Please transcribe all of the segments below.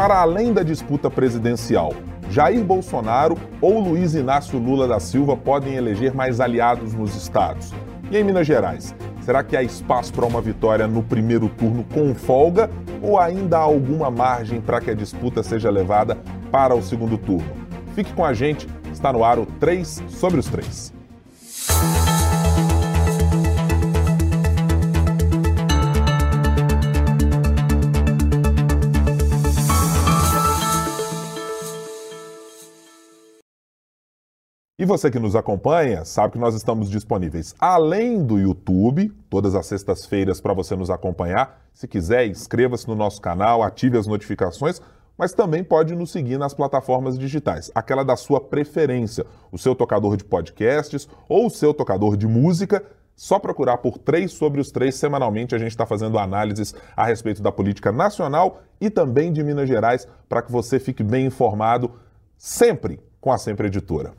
para além da disputa presidencial, Jair Bolsonaro ou Luiz Inácio Lula da Silva podem eleger mais aliados nos estados. E em Minas Gerais, será que há espaço para uma vitória no primeiro turno com folga ou ainda há alguma margem para que a disputa seja levada para o segundo turno? Fique com a gente, está no ar o 3 sobre os 3. E você que nos acompanha sabe que nós estamos disponíveis além do YouTube, todas as sextas-feiras para você nos acompanhar. Se quiser, inscreva-se no nosso canal, ative as notificações, mas também pode nos seguir nas plataformas digitais, aquela da sua preferência, o seu tocador de podcasts ou o seu tocador de música. Só procurar por três sobre os três semanalmente. A gente está fazendo análises a respeito da política nacional e também de Minas Gerais para que você fique bem informado sempre com a Sempre Editora.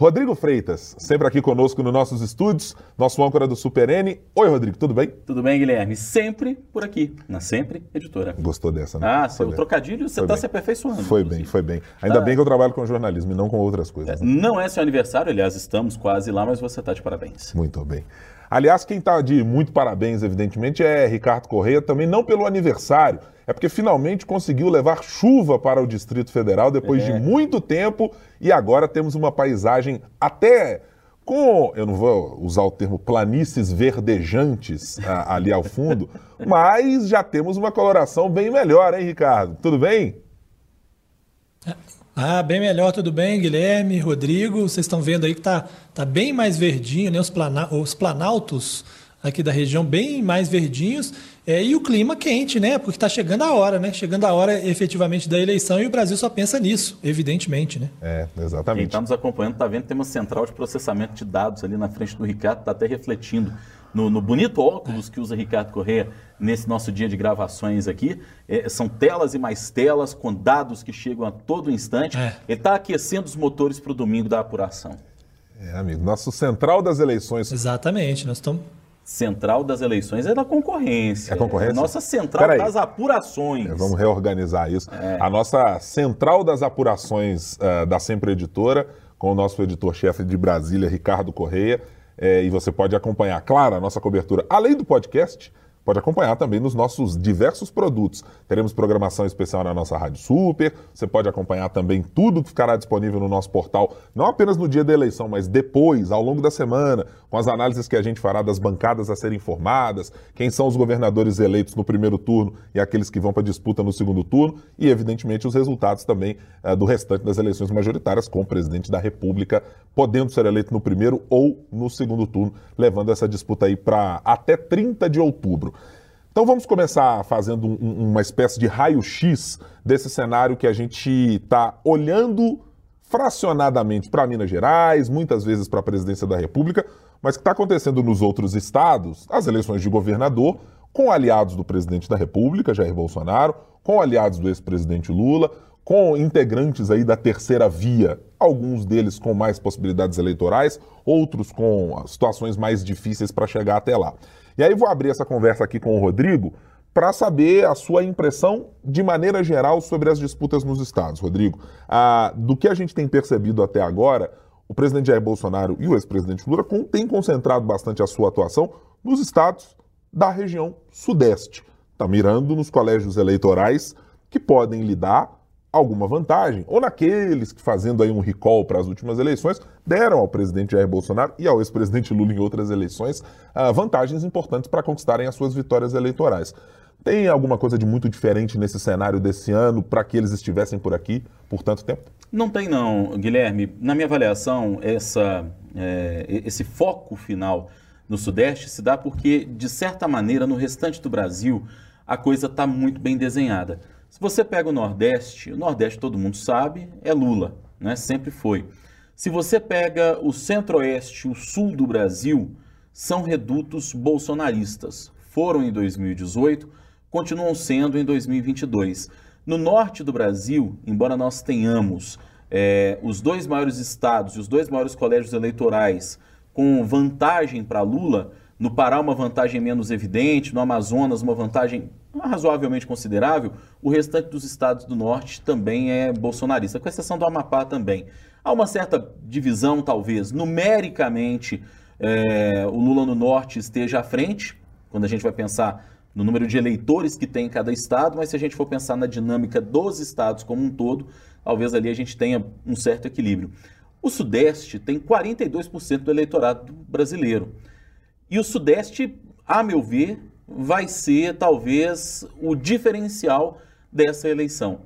Rodrigo Freitas, sempre aqui conosco nos nossos estúdios, nosso âncora do Super N. Oi, Rodrigo, tudo bem? Tudo bem, Guilherme. Sempre por aqui, na Sempre Editora. Gostou dessa, né? Ah, seu trocadilho, você está se aperfeiçoando. Foi inclusive. bem, foi bem. Ainda tá. bem que eu trabalho com jornalismo e não com outras coisas. É, né? Não é seu aniversário, aliás, estamos quase lá, mas você está de parabéns. Muito bem. Aliás, quem está de muito parabéns, evidentemente, é Ricardo Correia, também não pelo aniversário, é porque finalmente conseguiu levar chuva para o Distrito Federal depois é. de muito tempo e agora temos uma paisagem até com, eu não vou usar o termo planícies verdejantes a, ali ao fundo, mas já temos uma coloração bem melhor, hein, Ricardo? Tudo bem? Ah, bem melhor, tudo bem, Guilherme, Rodrigo. Vocês estão vendo aí que tá, tá bem mais verdinho, né? Os, plana os planaltos aqui da região bem mais verdinhos. É, e o clima quente, né? Porque está chegando a hora, né? Chegando a hora efetivamente da eleição e o Brasil só pensa nisso, evidentemente, né? É, exatamente. Quem está nos acompanhando está vendo que tem uma central de processamento de dados ali na frente do Ricardo, está até refletindo no, no, bonito óculos que usa Ricardo Corrêa nesse nosso dia de gravações aqui. É, são telas e mais telas com dados que chegam a todo instante. É. Ele está aquecendo os motores para o domingo da apuração. É, amigo, nosso central das eleições. Exatamente, nós estamos. Central das eleições é da concorrência. É concorrência? É nossa central das apurações. É, vamos reorganizar isso. É. A nossa central das apurações uh, da Sempre Editora, com o nosso editor-chefe de Brasília, Ricardo Correia é, e você pode acompanhar, claro, a nossa cobertura, além do podcast, pode acompanhar também nos nossos diversos produtos. Teremos programação especial na nossa Rádio Super, você pode acompanhar também tudo que ficará disponível no nosso portal, não apenas no dia da eleição, mas depois, ao longo da semana, com as análises que a gente fará das bancadas a serem formadas, quem são os governadores eleitos no primeiro turno e aqueles que vão para a disputa no segundo turno, e evidentemente os resultados também uh, do restante das eleições majoritárias, com o presidente da República podendo ser eleito no primeiro ou no segundo turno, levando essa disputa aí para até 30 de outubro. Então vamos começar fazendo um, uma espécie de raio-x desse cenário que a gente está olhando fracionadamente para Minas Gerais, muitas vezes para a presidência da República, mas que está acontecendo nos outros estados, as eleições de governador, com aliados do presidente da República, Jair Bolsonaro, com aliados do ex-presidente Lula, com integrantes aí da terceira via, alguns deles com mais possibilidades eleitorais, outros com situações mais difíceis para chegar até lá. E aí vou abrir essa conversa aqui com o Rodrigo para saber a sua impressão de maneira geral sobre as disputas nos estados. Rodrigo, ah, do que a gente tem percebido até agora, o presidente Jair Bolsonaro e o ex-presidente Lula têm concentrado bastante a sua atuação nos estados da região sudeste. Está mirando nos colégios eleitorais que podem lidar alguma vantagem, ou naqueles que, fazendo aí um recall para as últimas eleições, deram ao presidente Jair Bolsonaro e ao ex-presidente Lula em outras eleições uh, vantagens importantes para conquistarem as suas vitórias eleitorais. Tem alguma coisa de muito diferente nesse cenário desse ano para que eles estivessem por aqui por tanto tempo? Não tem não, Guilherme. Na minha avaliação, essa, é, esse foco final no Sudeste se dá porque, de certa maneira, no restante do Brasil, a coisa está muito bem desenhada. Se você pega o Nordeste, o Nordeste todo mundo sabe, é Lula, né? Sempre foi. Se você pega o Centro-Oeste, o Sul do Brasil, são redutos bolsonaristas. Foram em 2018, continuam sendo em 2022. No norte do Brasil, embora nós tenhamos é, os dois maiores estados e os dois maiores colégios eleitorais com vantagem para Lula, no Pará uma vantagem menos evidente, no Amazonas uma vantagem razoavelmente considerável, o restante dos estados do norte também é bolsonarista, com exceção do Amapá também. Há uma certa divisão, talvez, numericamente, é, o Lula no norte esteja à frente, quando a gente vai pensar no número de eleitores que tem em cada estado, mas se a gente for pensar na dinâmica dos estados como um todo, talvez ali a gente tenha um certo equilíbrio. O Sudeste tem 42% do eleitorado brasileiro. E o Sudeste, a meu ver, vai ser talvez o diferencial dessa eleição.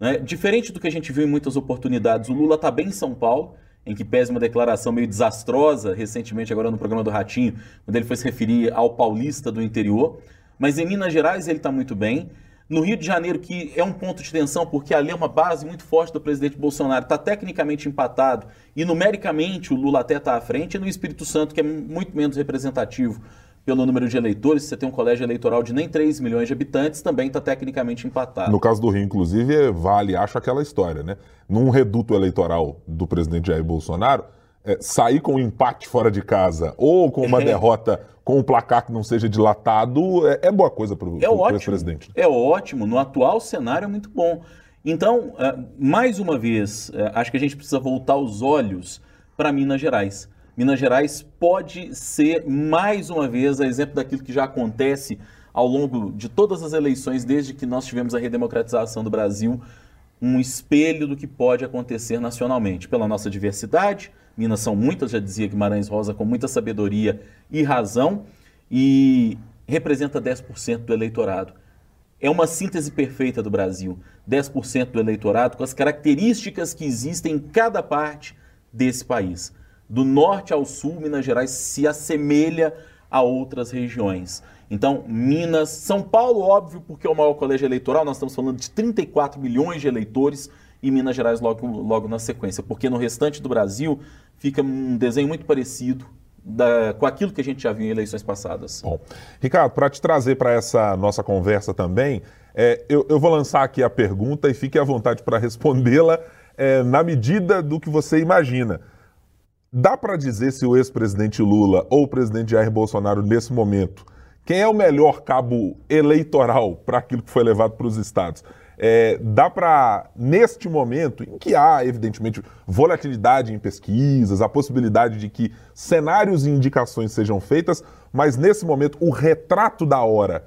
Né? Diferente do que a gente viu em muitas oportunidades, o Lula está bem em São Paulo, em que pese uma declaração meio desastrosa recentemente, agora no programa do Ratinho, quando ele foi se referir ao paulista do interior. Mas em Minas Gerais ele está muito bem. No Rio de Janeiro, que é um ponto de tensão, porque ali é uma base muito forte do presidente Bolsonaro, está tecnicamente empatado e numericamente o Lula até está à frente, e no Espírito Santo, que é muito menos representativo pelo número de eleitores, você tem um colégio eleitoral de nem 3 milhões de habitantes, também está tecnicamente empatado. No caso do Rio, inclusive, vale, acho aquela história, né? Num reduto eleitoral do presidente Jair Bolsonaro, é, sair com um empate fora de casa ou com uma é. derrota com um placar que não seja dilatado é, é boa coisa para o é presidente. É ótimo. No atual cenário é muito bom. Então, é, mais uma vez, é, acho que a gente precisa voltar os olhos para Minas Gerais. Minas Gerais pode ser, mais uma vez, a exemplo daquilo que já acontece ao longo de todas as eleições, desde que nós tivemos a redemocratização do Brasil, um espelho do que pode acontecer nacionalmente, pela nossa diversidade, Minas são muitas, já dizia Guimarães Rosa, com muita sabedoria e razão, e representa 10% do eleitorado. É uma síntese perfeita do Brasil. 10% do eleitorado com as características que existem em cada parte desse país. Do norte ao sul, Minas Gerais se assemelha a outras regiões. Então, Minas, São Paulo, óbvio, porque é o maior colégio eleitoral, nós estamos falando de 34 milhões de eleitores, e Minas Gerais logo, logo na sequência, porque no restante do Brasil fica um desenho muito parecido da, com aquilo que a gente já viu em eleições passadas. Bom, Ricardo, para te trazer para essa nossa conversa também, é, eu, eu, vou lançar aqui a pergunta e fique à vontade para respondê-la é, na medida do que você imagina. Dá para dizer se o ex-presidente Lula ou o presidente Jair Bolsonaro, nesse momento, quem é o melhor cabo eleitoral para aquilo que foi levado para os estados? É, dá para, neste momento, em que há, evidentemente, volatilidade em pesquisas, a possibilidade de que cenários e indicações sejam feitas, mas nesse momento, o retrato da hora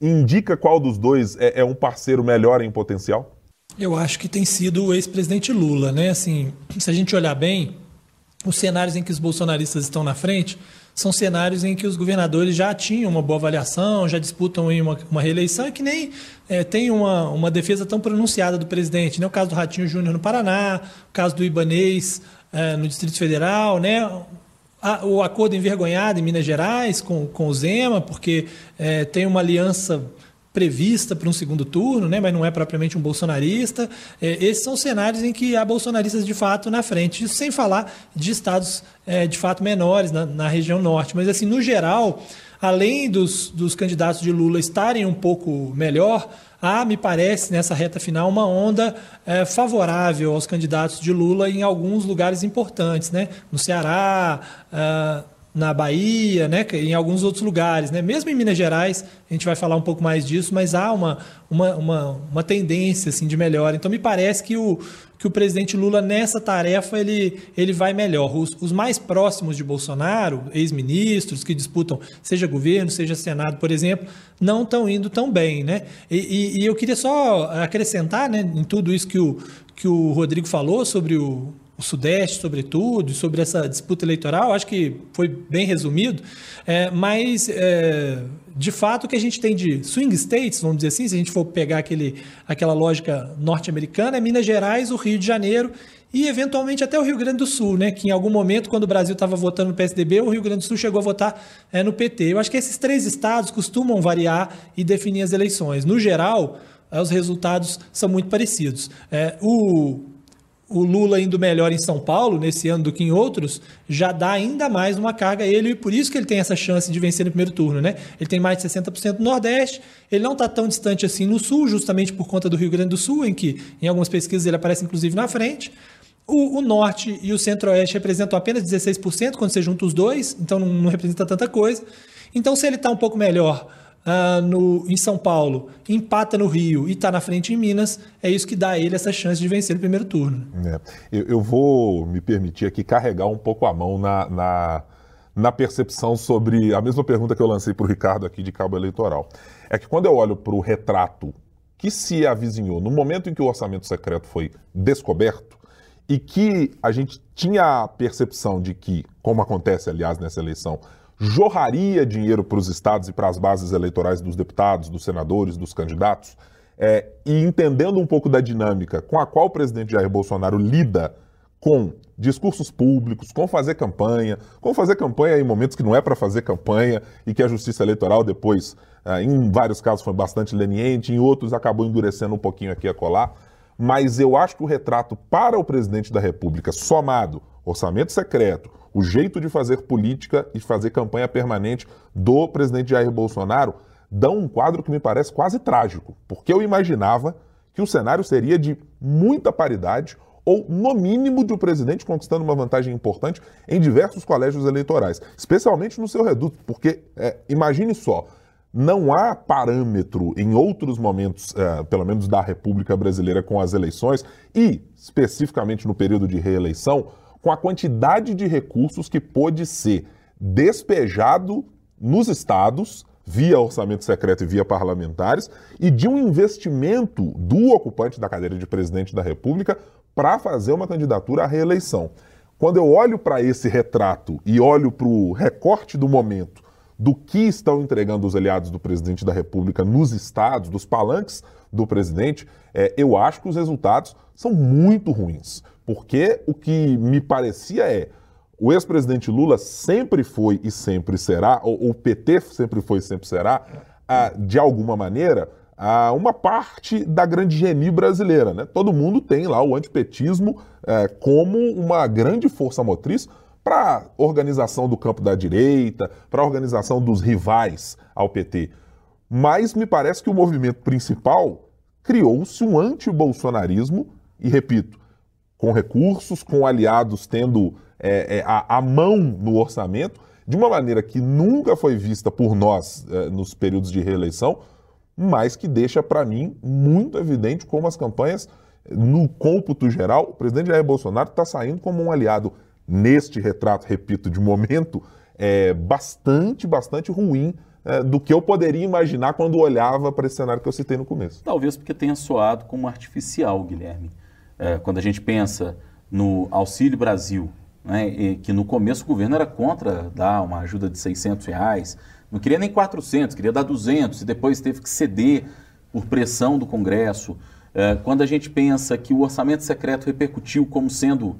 indica qual dos dois é, é um parceiro melhor em potencial? Eu acho que tem sido o ex-presidente Lula, né? Assim, se a gente olhar bem, os cenários em que os bolsonaristas estão na frente são cenários em que os governadores já tinham uma boa avaliação, já disputam uma, uma reeleição e que nem é, tem uma, uma defesa tão pronunciada do presidente. Né? O caso do Ratinho Júnior no Paraná, o caso do Ibanês é, no Distrito Federal, né? A, o acordo envergonhado em Minas Gerais com, com o Zema, porque é, tem uma aliança prevista para um segundo turno, né, mas não é propriamente um bolsonarista. É, esses são cenários em que há bolsonaristas de fato na frente, sem falar de estados é, de fato menores na, na, região norte. Mas, assim, no geral, além dos, dos candidatos de Lula estarem um pouco melhor, há, me parece, nessa reta final, uma onda é, favorável aos candidatos de Lula em alguns lugares importantes, né? no Ceará. Uh, na Bahia, né, em alguns outros lugares. Né? Mesmo em Minas Gerais, a gente vai falar um pouco mais disso, mas há uma, uma, uma, uma tendência assim, de melhora. Então, me parece que o, que o presidente Lula, nessa tarefa, ele, ele vai melhor. Os, os mais próximos de Bolsonaro, ex-ministros que disputam, seja governo, seja Senado, por exemplo, não estão indo tão bem. Né? E, e, e eu queria só acrescentar né, em tudo isso que o, que o Rodrigo falou sobre o o Sudeste, sobretudo, sobre essa disputa eleitoral, acho que foi bem resumido, é, mas, é, de fato, o que a gente tem de swing states, vamos dizer assim, se a gente for pegar aquele, aquela lógica norte-americana, é Minas Gerais, o Rio de Janeiro e, eventualmente, até o Rio Grande do Sul, né? que em algum momento, quando o Brasil estava votando no PSDB, o Rio Grande do Sul chegou a votar é, no PT. Eu acho que esses três estados costumam variar e definir as eleições. No geral, é, os resultados são muito parecidos. É, o o Lula indo melhor em São Paulo nesse ano do que em outros, já dá ainda mais uma carga a ele e por isso que ele tem essa chance de vencer no primeiro turno, né? Ele tem mais de 60% no Nordeste, ele não está tão distante assim no Sul, justamente por conta do Rio Grande do Sul, em que em algumas pesquisas ele aparece inclusive na frente. O, o norte e o centro-oeste representam apenas 16% quando você junta os dois, então não, não representa tanta coisa. Então, se ele está um pouco melhor uh, no, em São Paulo, empata no Rio e está na frente em Minas, é isso que dá a ele essa chance de vencer no primeiro turno. É. Eu, eu, vou me permitir aqui carregar um pouco a mão na, na, na percepção sobre a mesma pergunta que eu lancei para o Ricardo aqui de cabo eleitoral. É que quando eu olho para o retrato que se avizinhou no momento em que o orçamento secreto foi descoberto, e que a gente tinha a percepção de que, como acontece, aliás, nessa eleição, jorraria dinheiro para os estados e para as bases eleitorais dos deputados, dos senadores, dos candidatos, é, e entendendo um pouco da dinâmica com a qual o presidente Jair Bolsonaro lida com discursos públicos, com fazer campanha, com fazer campanha em momentos que não é para fazer campanha e que a justiça eleitoral depois, é, em vários casos, foi bastante leniente, em outros acabou endurecendo um pouquinho aqui a colar mas eu acho que o retrato para o presidente da República, somado orçamento secreto, o jeito de fazer política e fazer campanha permanente do presidente Jair Bolsonaro, dão um quadro que me parece quase trágico, porque eu imaginava que o cenário seria de muita paridade ou, no mínimo, de o um presidente conquistando uma vantagem importante em diversos colégios eleitorais, especialmente no seu reduto, porque é, imagine só, não há parâmetro em outros momentos, é, pelo menos da República Brasileira, com as eleições e, especificamente no período de reeleição, com a quantidade de recursos que pôde ser despejado nos estados, via orçamento secreto e via parlamentares, e de um investimento do ocupante da cadeira de presidente da República para fazer uma candidatura à reeleição. Quando eu olho para esse retrato e olho para o recorte do momento do que estão entregando os aliados do presidente da República nos estados, dos palanques do presidente, é, eu acho que os resultados são muito ruins. Porque o que me parecia é. O ex-presidente Lula sempre foi e sempre será, ou o PT sempre foi e sempre será, de alguma maneira, uma parte da grande geni brasileira. Né? Todo mundo tem lá o antipetismo eh, como uma grande força motriz para a organização do campo da direita, para a organização dos rivais ao PT. Mas me parece que o movimento principal criou-se um anti-bolsonarismo, e repito, com recursos, com aliados tendo é, é, a, a, mão no orçamento, de uma maneira que nunca foi vista por nós é, nos períodos de reeleição, mas que deixa para mim muito evidente como as campanhas, no cômputo geral, o presidente Jair Bolsonaro está saindo como um aliado neste retrato, repito, de momento, é bastante, bastante ruim é, do que eu poderia imaginar quando olhava para esse cenário que eu citei no começo. Talvez porque tenha soado como artificial, Guilherme. É, quando a gente pensa no Auxílio Brasil, né, que no começo o governo era contra dar uma ajuda de 600 reais, não queria nem 400, queria dar 200 e depois teve que ceder por pressão do Congresso. É, quando a gente pensa que o orçamento secreto repercutiu como sendo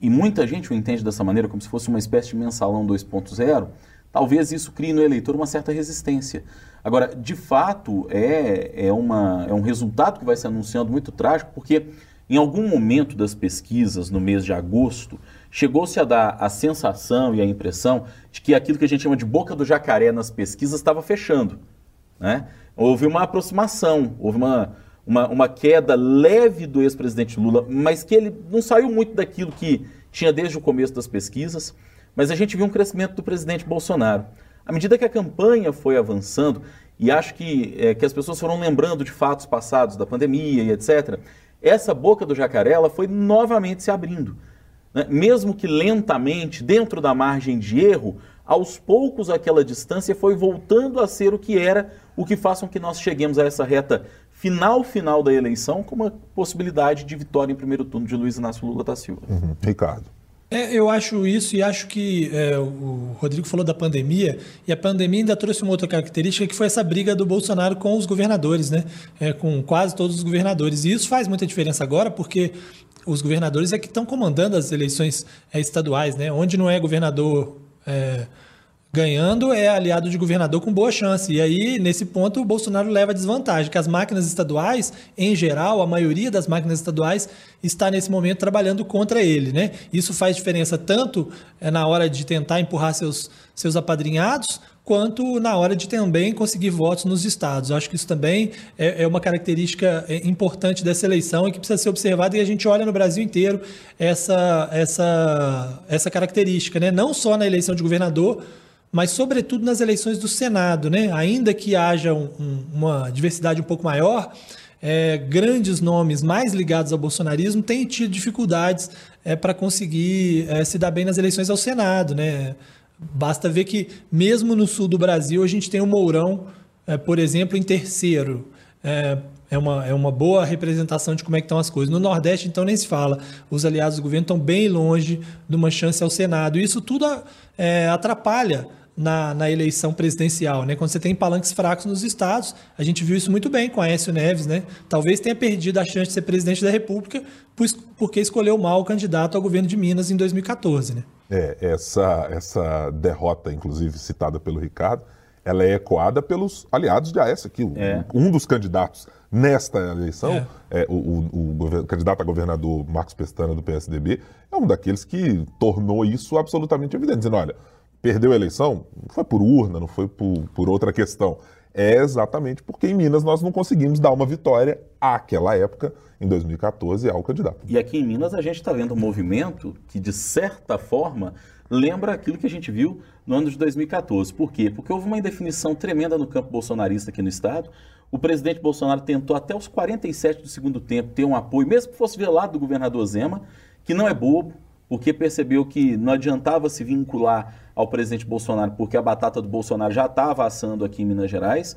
e muita gente o entende dessa maneira, como se fosse uma espécie de mensalão 2.0, talvez isso crie no eleitor uma certa resistência. Agora, de fato, é, é, uma, é um resultado que vai se anunciando muito trágico, porque em algum momento das pesquisas, no mês de agosto, chegou-se a dar a sensação e a impressão de que aquilo que a gente chama de boca do jacaré nas pesquisas estava fechando. Né? Houve uma aproximação, houve uma, uma, uma queda leve do ex-presidente Lula, mas que ele não saiu muito daquilo que tinha desde o começo das pesquisas, mas a gente viu um crescimento do presidente Bolsonaro. À medida que a campanha foi avançando, e acho que, é, que as pessoas foram lembrando de fatos passados da pandemia e etc., essa boca do jacaré ela foi novamente se abrindo. Né? Mesmo que lentamente, dentro da margem de erro, aos poucos aquela distância foi voltando a ser o que era, o que faz com que nós cheguemos a essa reta final final da eleição com uma possibilidade de vitória em primeiro turno de Luiz Inácio Lula da Silva. Uhum. Ricardo. É, eu acho isso e acho que é, o Rodrigo falou da pandemia e a pandemia ainda trouxe uma outra característica que foi essa briga do Bolsonaro com os governadores, né? É, com quase todos os governadores. E isso faz muita diferença agora porque os governadores é que estão comandando as eleições é, estaduais, né? Onde não é governador é, ganhando é aliado de governador com boa chance. E aí, nesse ponto, o Bolsonaro leva desvantagem, que as máquinas estaduais, em geral, a maioria das máquinas estaduais está nesse momento trabalhando contra ele. Né? Isso faz diferença tanto é, na hora de tentar empurrar seus, seus apadrinhados, quanto na hora de também conseguir votos nos estados. Eu acho que isso também é, é uma característica é, importante dessa eleição e que precisa ser observada e a gente olha no Brasil inteiro essa, essa, essa característica, né? não só na eleição de governador, mas sobretudo nas eleições do Senado, né? Ainda que haja um, um, uma diversidade um pouco maior, é, grandes nomes mais ligados ao bolsonarismo têm tido dificuldades é, para conseguir é, se dar bem nas eleições ao Senado, né? Basta ver que mesmo no sul do Brasil a gente tem o Mourão, é, por exemplo, em terceiro. É, é uma, é uma boa representação de como é que estão as coisas. No Nordeste, então, nem se fala. Os aliados do governo estão bem longe de uma chance ao Senado. Isso tudo é, atrapalha na, na, eleição presidencial, né? Quando você tem palanques fracos nos estados, a gente viu isso muito bem com Aécio Neves, né? Talvez tenha perdido a chance de ser presidente da República porque escolheu mal o candidato ao governo de Minas em 2014, né? É, essa, essa derrota, inclusive citada pelo Ricardo, ela é ecoada pelos aliados de Aécio aqui. É. Um dos candidatos nesta eleição, é. É, o, o, o, candidato a governador Marcos Pestana do PSDB, é um daqueles que tornou isso absolutamente evidente, dizendo, olha, perdeu a eleição, não foi por urna, não foi por, por outra questão. É exatamente porque em Minas nós não conseguimos dar uma vitória àquela época, em 2014, ao candidato. E aqui em Minas a gente está vendo um movimento que, de certa forma, lembra aquilo que a gente viu no ano de 2014. Por quê? Porque houve uma indefinição tremenda no campo bolsonarista aqui no Estado. O presidente Bolsonaro tentou até os 47 do segundo tempo ter um apoio, mesmo que fosse velado do governador Zema, que não é bobo, porque percebeu que não adiantava se vincular ao presidente Bolsonaro, porque a batata do Bolsonaro já estava assando aqui em Minas Gerais.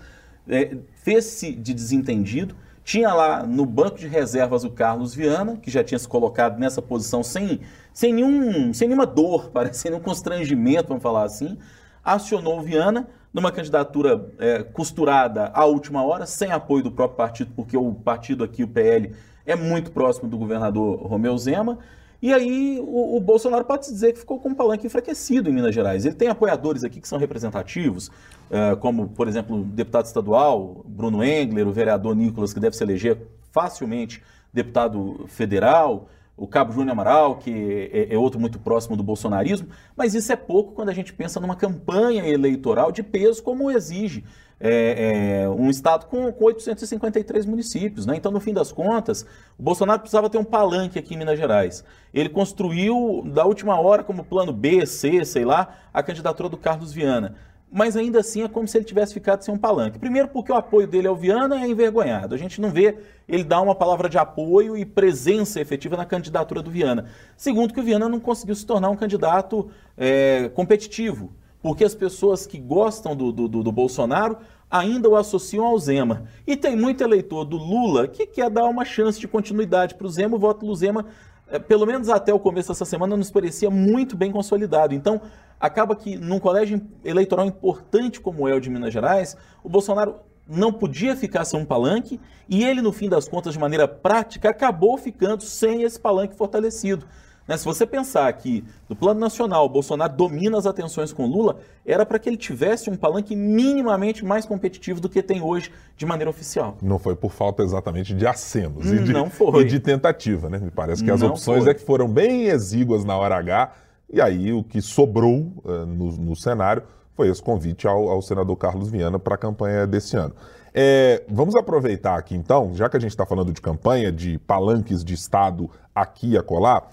É, Fez-se de desentendido. Tinha lá no banco de reservas o Carlos Viana, que já tinha se colocado nessa posição sem, sem, nenhum, sem nenhuma dor, parece, sem nenhum constrangimento, vamos falar assim. Acionou o Viana numa candidatura é, costurada à última hora, sem apoio do próprio partido, porque o partido aqui, o PL, é muito próximo do governador Romeu Zema. E aí o, o, Bolsonaro pode se dizer que ficou com um palanque enfraquecido em Minas Gerais. Ele tem apoiadores aqui que são representativos, uh, como, por exemplo, o deputado estadual Bruno Engler, o vereador Nicolas, que deve se eleger facilmente deputado federal, o Cabo Júnior Amaral, que é, é, outro muito próximo do bolsonarismo, mas isso é pouco quando a gente pensa numa campanha eleitoral de peso como exige é, é, um estado com, com 853 municípios. Né? Então, no fim das contas, o Bolsonaro precisava ter um palanque aqui em Minas Gerais. Ele construiu, da última hora, como plano B, C, sei lá, a candidatura do Carlos Viana. Mas ainda assim é como se ele tivesse ficado sem um palanque. Primeiro, porque o apoio dele ao Viana é envergonhado. A gente não vê ele dar uma palavra de apoio e presença efetiva na candidatura do Viana. Segundo, que o Viana não conseguiu se tornar um candidato é, competitivo porque as pessoas que gostam do, do, do, Bolsonaro ainda o associam ao Zema. E tem muito eleitor do Lula que quer dar uma chance de continuidade para o Zema. O voto do Zema, é, pelo menos até o começo dessa semana, nos parecia muito bem consolidado. Então, acaba que num colégio eleitoral importante como é o de Minas Gerais, o Bolsonaro não podia ficar sem um palanque e ele, no fim das contas, de maneira prática, acabou ficando sem esse palanque fortalecido. Né? Se você pensar que, no plano nacional, o Bolsonaro domina as atenções com Lula, era para que ele tivesse um palanque minimamente mais competitivo do que tem hoje de maneira oficial. Não foi por falta exatamente de acenos e de. E de tentativa, né? Me parece que as Não opções foi. é que foram bem exíguas na hora H, e aí o que sobrou uh, no, no, cenário foi esse convite ao, ao senador Carlos Viana para a campanha desse ano. É, vamos aproveitar aqui então, já que a gente está falando de campanha, de palanques de Estado aqui e acolá,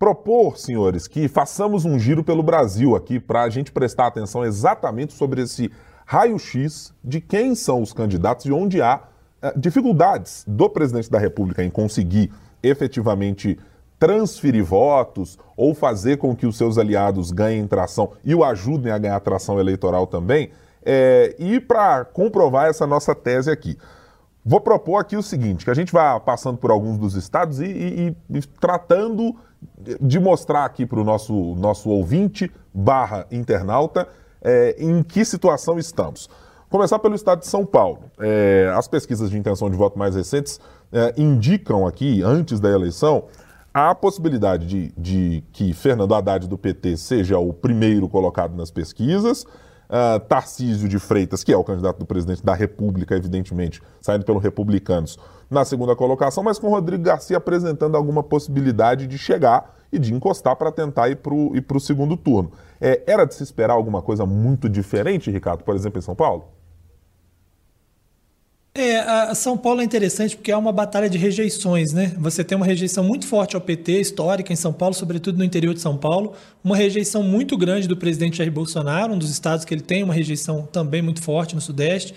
propor, senhores, que façamos um giro pelo Brasil aqui para a gente prestar atenção exatamente sobre esse raio-x de quem são os candidatos e onde há eh, dificuldades do presidente da República em conseguir efetivamente transferir votos ou fazer com que os seus aliados ganhem tração e o ajudem a ganhar tração eleitoral também. É, e para comprovar essa nossa tese aqui, vou propor aqui o seguinte: que a gente vá passando por alguns dos estados e, e, e tratando de mostrar aqui para o nosso, nosso ouvinte barra internauta é, em que situação estamos. Começar pelo estado de São Paulo. É, as pesquisas de intenção de voto mais recentes é, indicam aqui, antes da eleição, a possibilidade de, de que Fernando Haddad do PT seja o primeiro colocado nas pesquisas, Uh, Tarcísio de Freitas, que é o candidato do presidente da República, evidentemente, saindo pelo Republicanos, na segunda colocação, mas com Rodrigo Garcia apresentando alguma possibilidade de chegar e de encostar para tentar ir para o segundo turno. É, era de se esperar alguma coisa muito diferente, Ricardo, por exemplo, em São Paulo? É, a São Paulo é interessante porque é uma batalha de rejeições, né? Você tem uma rejeição muito forte ao PT, histórica em São Paulo, sobretudo no interior de São Paulo, uma rejeição muito grande do presidente Jair Bolsonaro, um dos estados que ele tem uma rejeição também muito forte no Sudeste,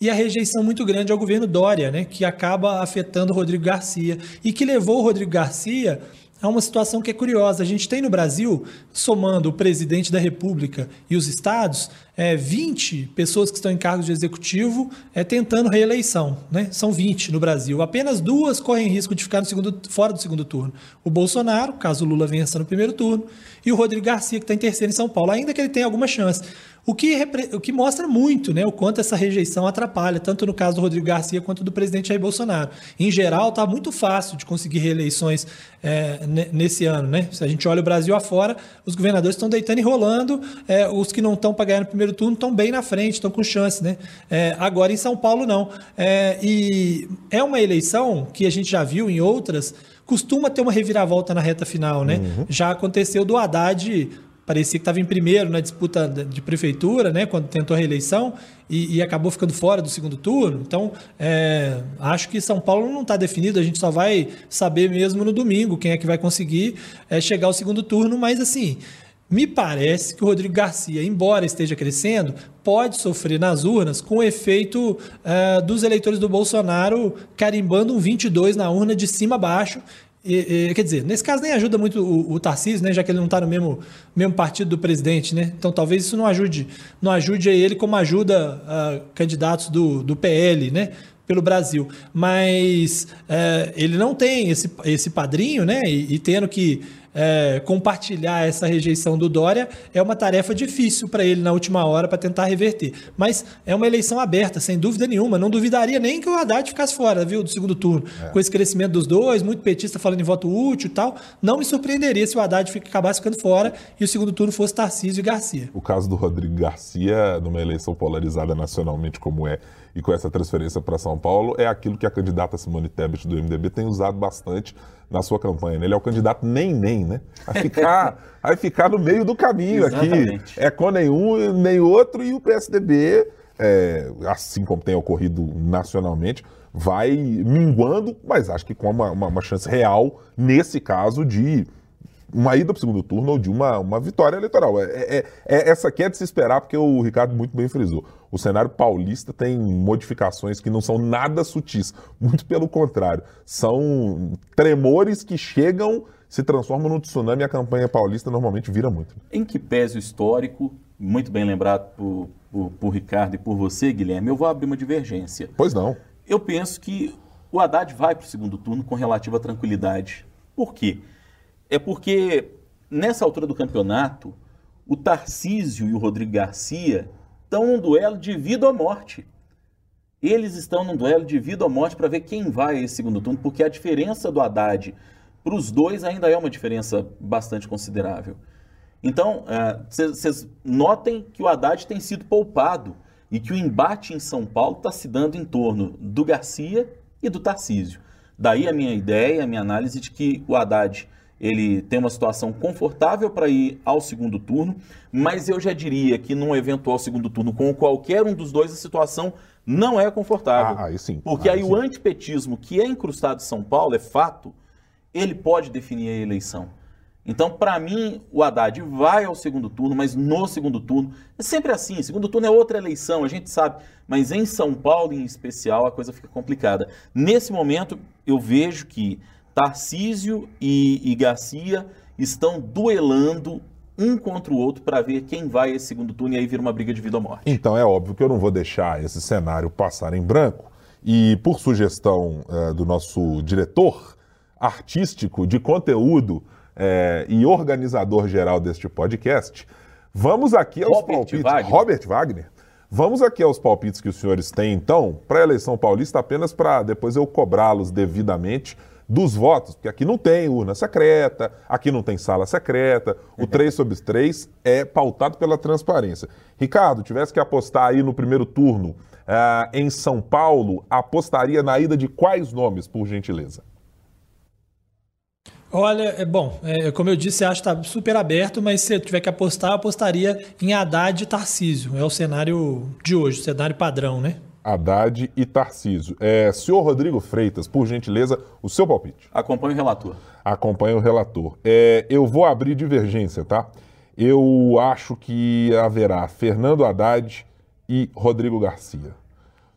e a rejeição muito grande ao governo Dória, né? Que acaba afetando o Rodrigo Garcia e que levou o Rodrigo Garcia Há uma situação que é curiosa. A gente tem no Brasil, somando o presidente da República e os estados, é, 20 pessoas que estão em cargos de executivo é, tentando reeleição. Né? São 20 no Brasil. Apenas duas correm risco de ficar no segundo, fora do segundo turno. O Bolsonaro, caso o Lula vença no primeiro turno, e o Rodrigo Garcia, que está em terceiro em São Paulo, ainda que ele tenha alguma chance. O que, o que mostra muito né, o quanto essa rejeição atrapalha, tanto no caso do Rodrigo Garcia quanto do presidente Jair Bolsonaro. Em geral, está muito fácil de conseguir reeleições é, nesse ano. Né? Se a gente olha o Brasil afora, os governadores estão deitando e rolando, é, os que não estão para ganhar no primeiro turno estão bem na frente, estão com chance. Né? É, agora em São Paulo, não. É, e é uma eleição que a gente já viu em outras costuma ter uma reviravolta na reta final, né? Uhum. Já aconteceu do Haddad parecia que estava em primeiro na disputa de prefeitura, né, quando tentou a reeleição, e, e acabou ficando fora do segundo turno. Então, é, acho que São Paulo não está definido, a gente só vai saber mesmo no domingo quem é que vai conseguir é, chegar ao segundo turno, mas assim. Me parece que o Rodrigo Garcia, embora esteja crescendo, pode sofrer nas urnas com o efeito é, dos eleitores do Bolsonaro carimbando um 22 na urna de cima a baixo e, e, quer dizer, nesse caso nem ajuda muito o, o Tarcísio, né, já que ele não está no mesmo, mesmo partido do presidente, né? Então talvez isso não ajude, não ajude ele como ajuda uh, candidatos do, do PL, né? Pelo Brasil. Mas uh, ele não tem esse, esse padrinho, né? E, e tendo que é, compartilhar essa rejeição do Dória é uma tarefa difícil para ele na última hora para tentar reverter. Mas é uma eleição aberta, sem dúvida nenhuma. Não duvidaria nem que o Haddad ficasse fora, viu, do segundo turno. É. Com esse crescimento dos dois, muito petista falando em voto útil e tal, não me surpreenderia se o Haddad acabasse ficando fora e o segundo turno fosse Tarcísio e Garcia. O caso do Rodrigo Garcia, numa eleição polarizada nacionalmente como é, e com essa transferência para São Paulo, é aquilo que a candidata Simone Tebet do MDB tem usado bastante na sua campanha. Ele é o candidato nem nem, né? Vai ficar, vai ficar no meio do caminho aqui. É com nenhum nem outro e o PSDB, é, assim como tem ocorrido nacionalmente, vai minguando, mas acho que com uma, uma, uma chance real, nesse caso, de uma ida para o segundo turno ou de uma, uma vitória eleitoral. É, é, é, essa aqui é de se esperar, porque o Ricardo muito bem frisou. O cenário paulista tem modificações que não são nada sutis, muito pelo contrário. São tremores que chegam, se transformam no tsunami e a campanha paulista normalmente vira muito. Em que pese o histórico, muito bem lembrado por, por, por Ricardo e por você, Guilherme, eu vou abrir uma divergência. Pois não. Eu penso que o Haddad vai para o segundo turno com relativa tranquilidade. Por quê? É porque nessa altura do campeonato, o Tarcísio e o Rodrigo Garcia estão num duelo de vida ou morte. Eles estão num duelo de vida ou morte para ver quem vai a esse segundo turno, porque a diferença do Haddad para os dois ainda é uma diferença bastante considerável. Então, vocês uh, notem que o Haddad tem sido poupado e que o embate em São Paulo está se dando em torno do Garcia e do Tarcísio. Daí a minha ideia, a minha análise de que o Haddad ele tem uma situação confortável para ir ao segundo turno, mas eu já diria que num eventual segundo turno com qualquer um dos dois a situação não é confortável. Ah, aí sim. Porque aí, aí sim. o antipetismo que é incrustado em São Paulo, é fato, ele pode definir a eleição. Então, para mim, o Haddad vai ao segundo turno, mas no segundo turno, é sempre assim, segundo turno é outra eleição, a gente sabe, mas em São Paulo em especial a coisa fica complicada. Nesse momento, eu vejo que Tarcísio e, e Garcia estão duelando um contra o outro para ver quem vai esse segundo turno e aí vira uma briga de vida ou morte. Então é óbvio que eu não vou deixar esse cenário passar em branco e por sugestão uh, do nosso diretor artístico de conteúdo uh, e organizador geral deste podcast, vamos aqui aos Robert palpites. Wagner. Robert Wagner. Vamos aqui aos palpites que os senhores têm, então, para a eleição paulista, apenas para depois eu cobrá-los devidamente dos votos, porque aqui não tem urna secreta, aqui não tem sala secreta, o 3 sobre 3 é pautado pela transparência. Ricardo, tivesse que apostar aí no primeiro turno uh, em São Paulo, apostaria na ida de quais nomes, por gentileza? Olha, é bom, é, como eu disse, acho que está super aberto, mas se eu tiver que apostar, eu apostaria em Haddad e Tarcísio. É o cenário de hoje, o cenário padrão, né? Haddad e Tarcísio. É, senhor Rodrigo Freitas, por gentileza, o seu palpite. Acompanhe o relator. Acompanhe o relator. É, eu vou abrir divergência, tá? Eu acho que haverá Fernando Haddad e Rodrigo Garcia.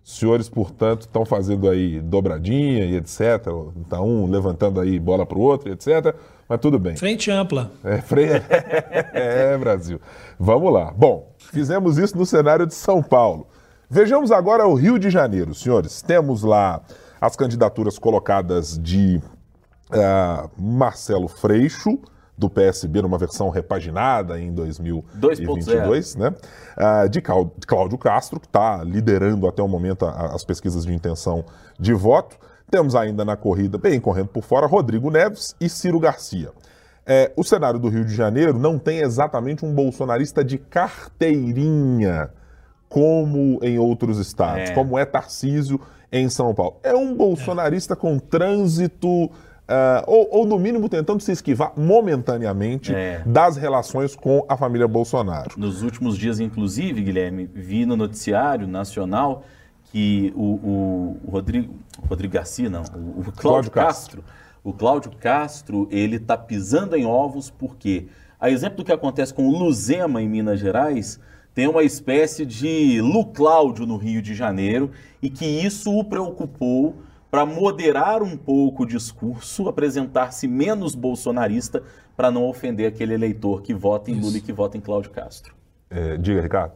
Os senhores, portanto, estão fazendo aí dobradinha e etc. Está um levantando aí bola para o outro, etc. Mas tudo bem. Frente ampla. É, frente... é, Brasil. Vamos lá. Bom, fizemos isso no cenário de São Paulo. Vejamos agora o Rio de Janeiro, senhores. Temos lá as candidaturas colocadas de uh, Marcelo Freixo, do PSB, numa versão repaginada em 2022, né? Uh, de Cláudio Castro, que está liderando até o momento as pesquisas de intenção de voto. Temos ainda na corrida, bem correndo por fora, Rodrigo Neves e Ciro Garcia. É, o cenário do Rio de Janeiro não tem exatamente um bolsonarista de carteirinha como em outros estados, é. como é Tarcísio em São Paulo. É um bolsonarista com trânsito. Uh, ou, ou, no mínimo, tentando se esquivar momentaneamente é. das relações com a família Bolsonaro. Nos últimos dias, inclusive, Guilherme, vi no noticiário nacional que o, o, Rodrigo, Rodrigo Garcia, não, o, o Cláudio Castro, Castro, o Cláudio Castro, ele está pisando em ovos porque, a exemplo do que acontece com o Luzema em Minas Gerais, tem uma espécie de Lu Cláudio no Rio de Janeiro e que isso o preocupou para moderar um pouco o discurso, apresentar-se menos bolsonarista para não ofender aquele eleitor que vota em isso. Lula e que vota em Cláudio Castro. É, diga, Ricardo.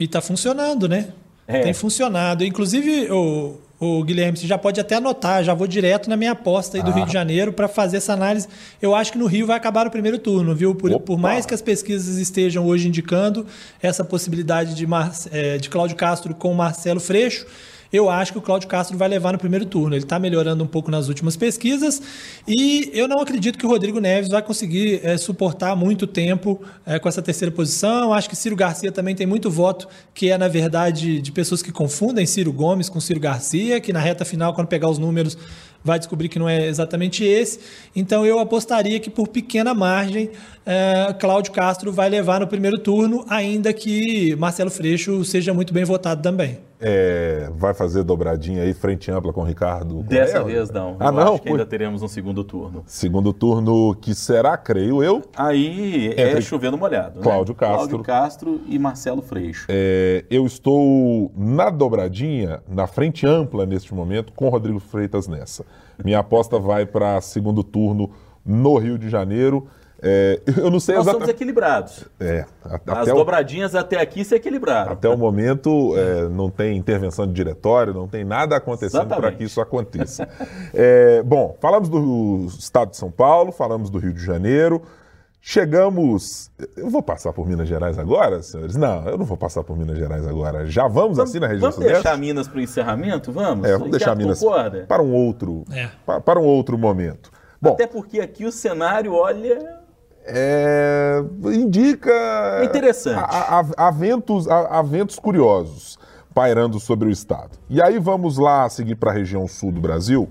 E está funcionando, né? É. Tem funcionado. Inclusive, o, o Guilherme, você já pode até anotar, já vou direto na minha aposta aí do ah. Rio de Janeiro para fazer essa análise. Eu acho que no Rio vai acabar o primeiro turno, viu? Por, por mais que as pesquisas estejam hoje indicando essa possibilidade de, Mar, é, de Cláudio Castro com Marcelo Freixo, eu acho que o Cláudio Castro vai levar no primeiro turno. Ele está melhorando um pouco nas últimas pesquisas e eu não acredito que o Rodrigo Neves vai conseguir é, suportar muito tempo é, com essa terceira posição. Acho que Ciro Garcia também tem muito voto que é, na verdade, de pessoas que confundem Ciro Gomes com Ciro Garcia, que na reta final, quando pegar os números, vai descobrir que não é exatamente esse. Então eu apostaria que por pequena margem é, Cláudio Castro vai levar no primeiro turno, ainda que Marcelo Freixo seja muito bem votado também. É, vai fazer dobradinha aí, frente ampla com o Ricardo? Dessa vez não. Ah, eu não? Acho que ainda teremos um segundo turno. Segundo turno que será, creio eu. Aí é chovendo molhado. Né? Cláudio né? Castro. Cláudio Castro e Marcelo Freixo. É, eu estou na dobradinha, na frente ampla neste momento, com Rodrigo Freitas nessa. Minha aposta vai para segundo turno no Rio de Janeiro. É, eu não sei Nós exatamente. somos equilibrados. É, As dobradinhas o... até aqui se equilibraram. Até o momento é, não tem intervenção de diretório, não tem nada acontecendo para que isso aconteça. é, bom, falamos do estado de São Paulo, falamos do Rio de Janeiro. Chegamos. Eu vou passar por Minas Gerais agora, senhores? Não, eu não vou passar por Minas Gerais agora. Já vamos, vamos assim na região Vamos Sudeste? deixar Minas para o encerramento? Vamos? É, vamos deixar Minas concorda? para um outro, é. para, para um outro momento. Bom, Até porque aqui o cenário, olha, é, indica. É interessante. A, a, ventos, a, a ventos curiosos pairando sobre o Estado. E aí vamos lá seguir para a região sul do Brasil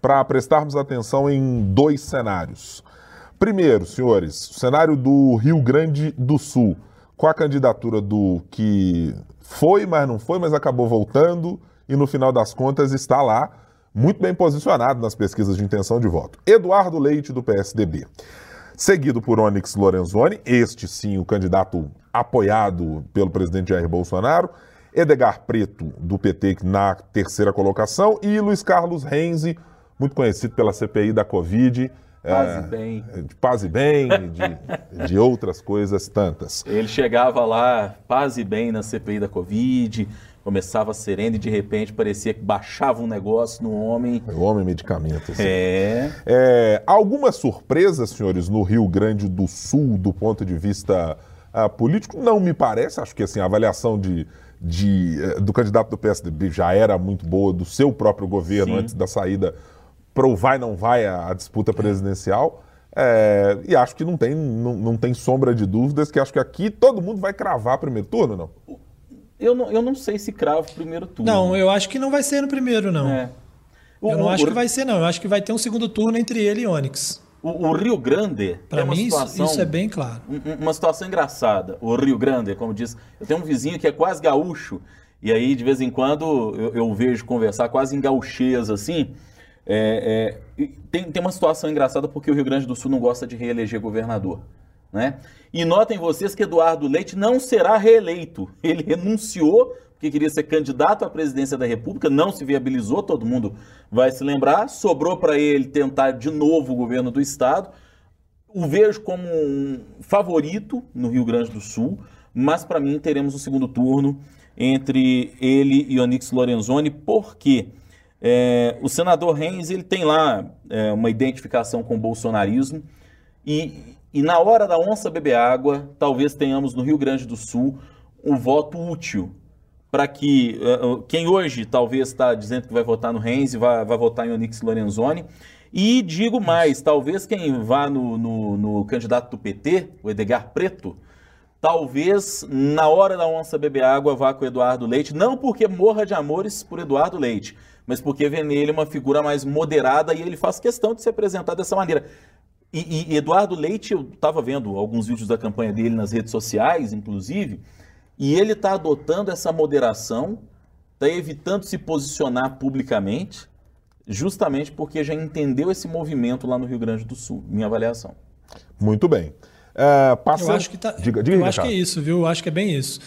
para prestarmos atenção em dois cenários. Primeiro, senhores, o cenário do Rio Grande do Sul, com a candidatura do que foi, mas não foi, mas acabou voltando e no final das contas está lá, muito bem posicionado nas pesquisas de intenção de voto. Eduardo Leite, do PSDB seguido por Onyx Lorenzoni, este sim o candidato apoiado pelo presidente Jair Bolsonaro, Edgar Preto, do PT, na terceira colocação, e Luiz Carlos Renzi, muito conhecido pela CPI da Covid. Paz é, e bem. De paz e bem, de, de outras coisas tantas. Ele chegava lá, paz e bem na CPI da Covid, começava sereno e de repente parecia que baixava um negócio no homem. O homem medicamento. Assim. É. é. Algumas surpresas, senhores, no Rio Grande do Sul, do ponto de vista uh, político? Não me parece. Acho que assim, a avaliação de, de, uh, do candidato do PSDB já era muito boa, do seu próprio governo Sim. antes da saída para o vai não vai a, a disputa presidencial. É, e acho que não tem, não, não tem sombra de dúvidas que acho que aqui todo mundo vai cravar primeiro turno, não? Eu não, eu não sei se cravo primeiro turno. Não, eu acho que não vai ser no primeiro, não. É. O, eu não o, acho que vai ser, não. Eu acho que vai ter um segundo turno entre ele e Onyx. O, o Rio Grande Para mim, situação, isso, é bem claro. Uma situação engraçada. O Rio Grande, como diz, eu tenho um vizinho que é quase gaúcho, e aí de vez em quando eu, eu vejo conversar quase em gauchês assim. É, é, tem, tem uma situação engraçada porque o Rio Grande do Sul não gosta de reeleger governador. Né? E notem vocês que Eduardo Leite não será reeleito. Ele renunciou porque queria ser candidato à presidência da República, não se viabilizou, todo mundo vai se lembrar. Sobrou para ele tentar de novo o governo do Estado. O vejo como um favorito no Rio Grande do Sul, mas para mim teremos um segundo turno entre ele e Onyx Lorenzoni, porque é, o senador Reis ele tem lá é, uma identificação com o bolsonarismo e, e na hora da onça beber água, talvez tenhamos no Rio Grande do Sul um voto útil para que uh, quem hoje talvez está dizendo que vai votar no Renzi vai, vai votar em Onyx Lorenzoni. E digo mais, talvez quem vá no, no, no, candidato do PT, o Edgar Preto, talvez na hora da onça beber água vá com o Eduardo Leite, não porque morra de amores por Eduardo Leite, mas porque vê nele uma figura mais moderada e ele faz questão de se apresentar dessa maneira. E, e Eduardo Leite, eu estava vendo alguns vídeos da campanha dele nas redes sociais, inclusive, e ele está adotando essa moderação, está evitando se posicionar publicamente, justamente porque já entendeu esse movimento lá no Rio Grande do Sul, minha avaliação. Muito bem. É, passa... Eu acho que tá... diga, diga, eu acho que é isso, viu? Eu acho que é bem isso.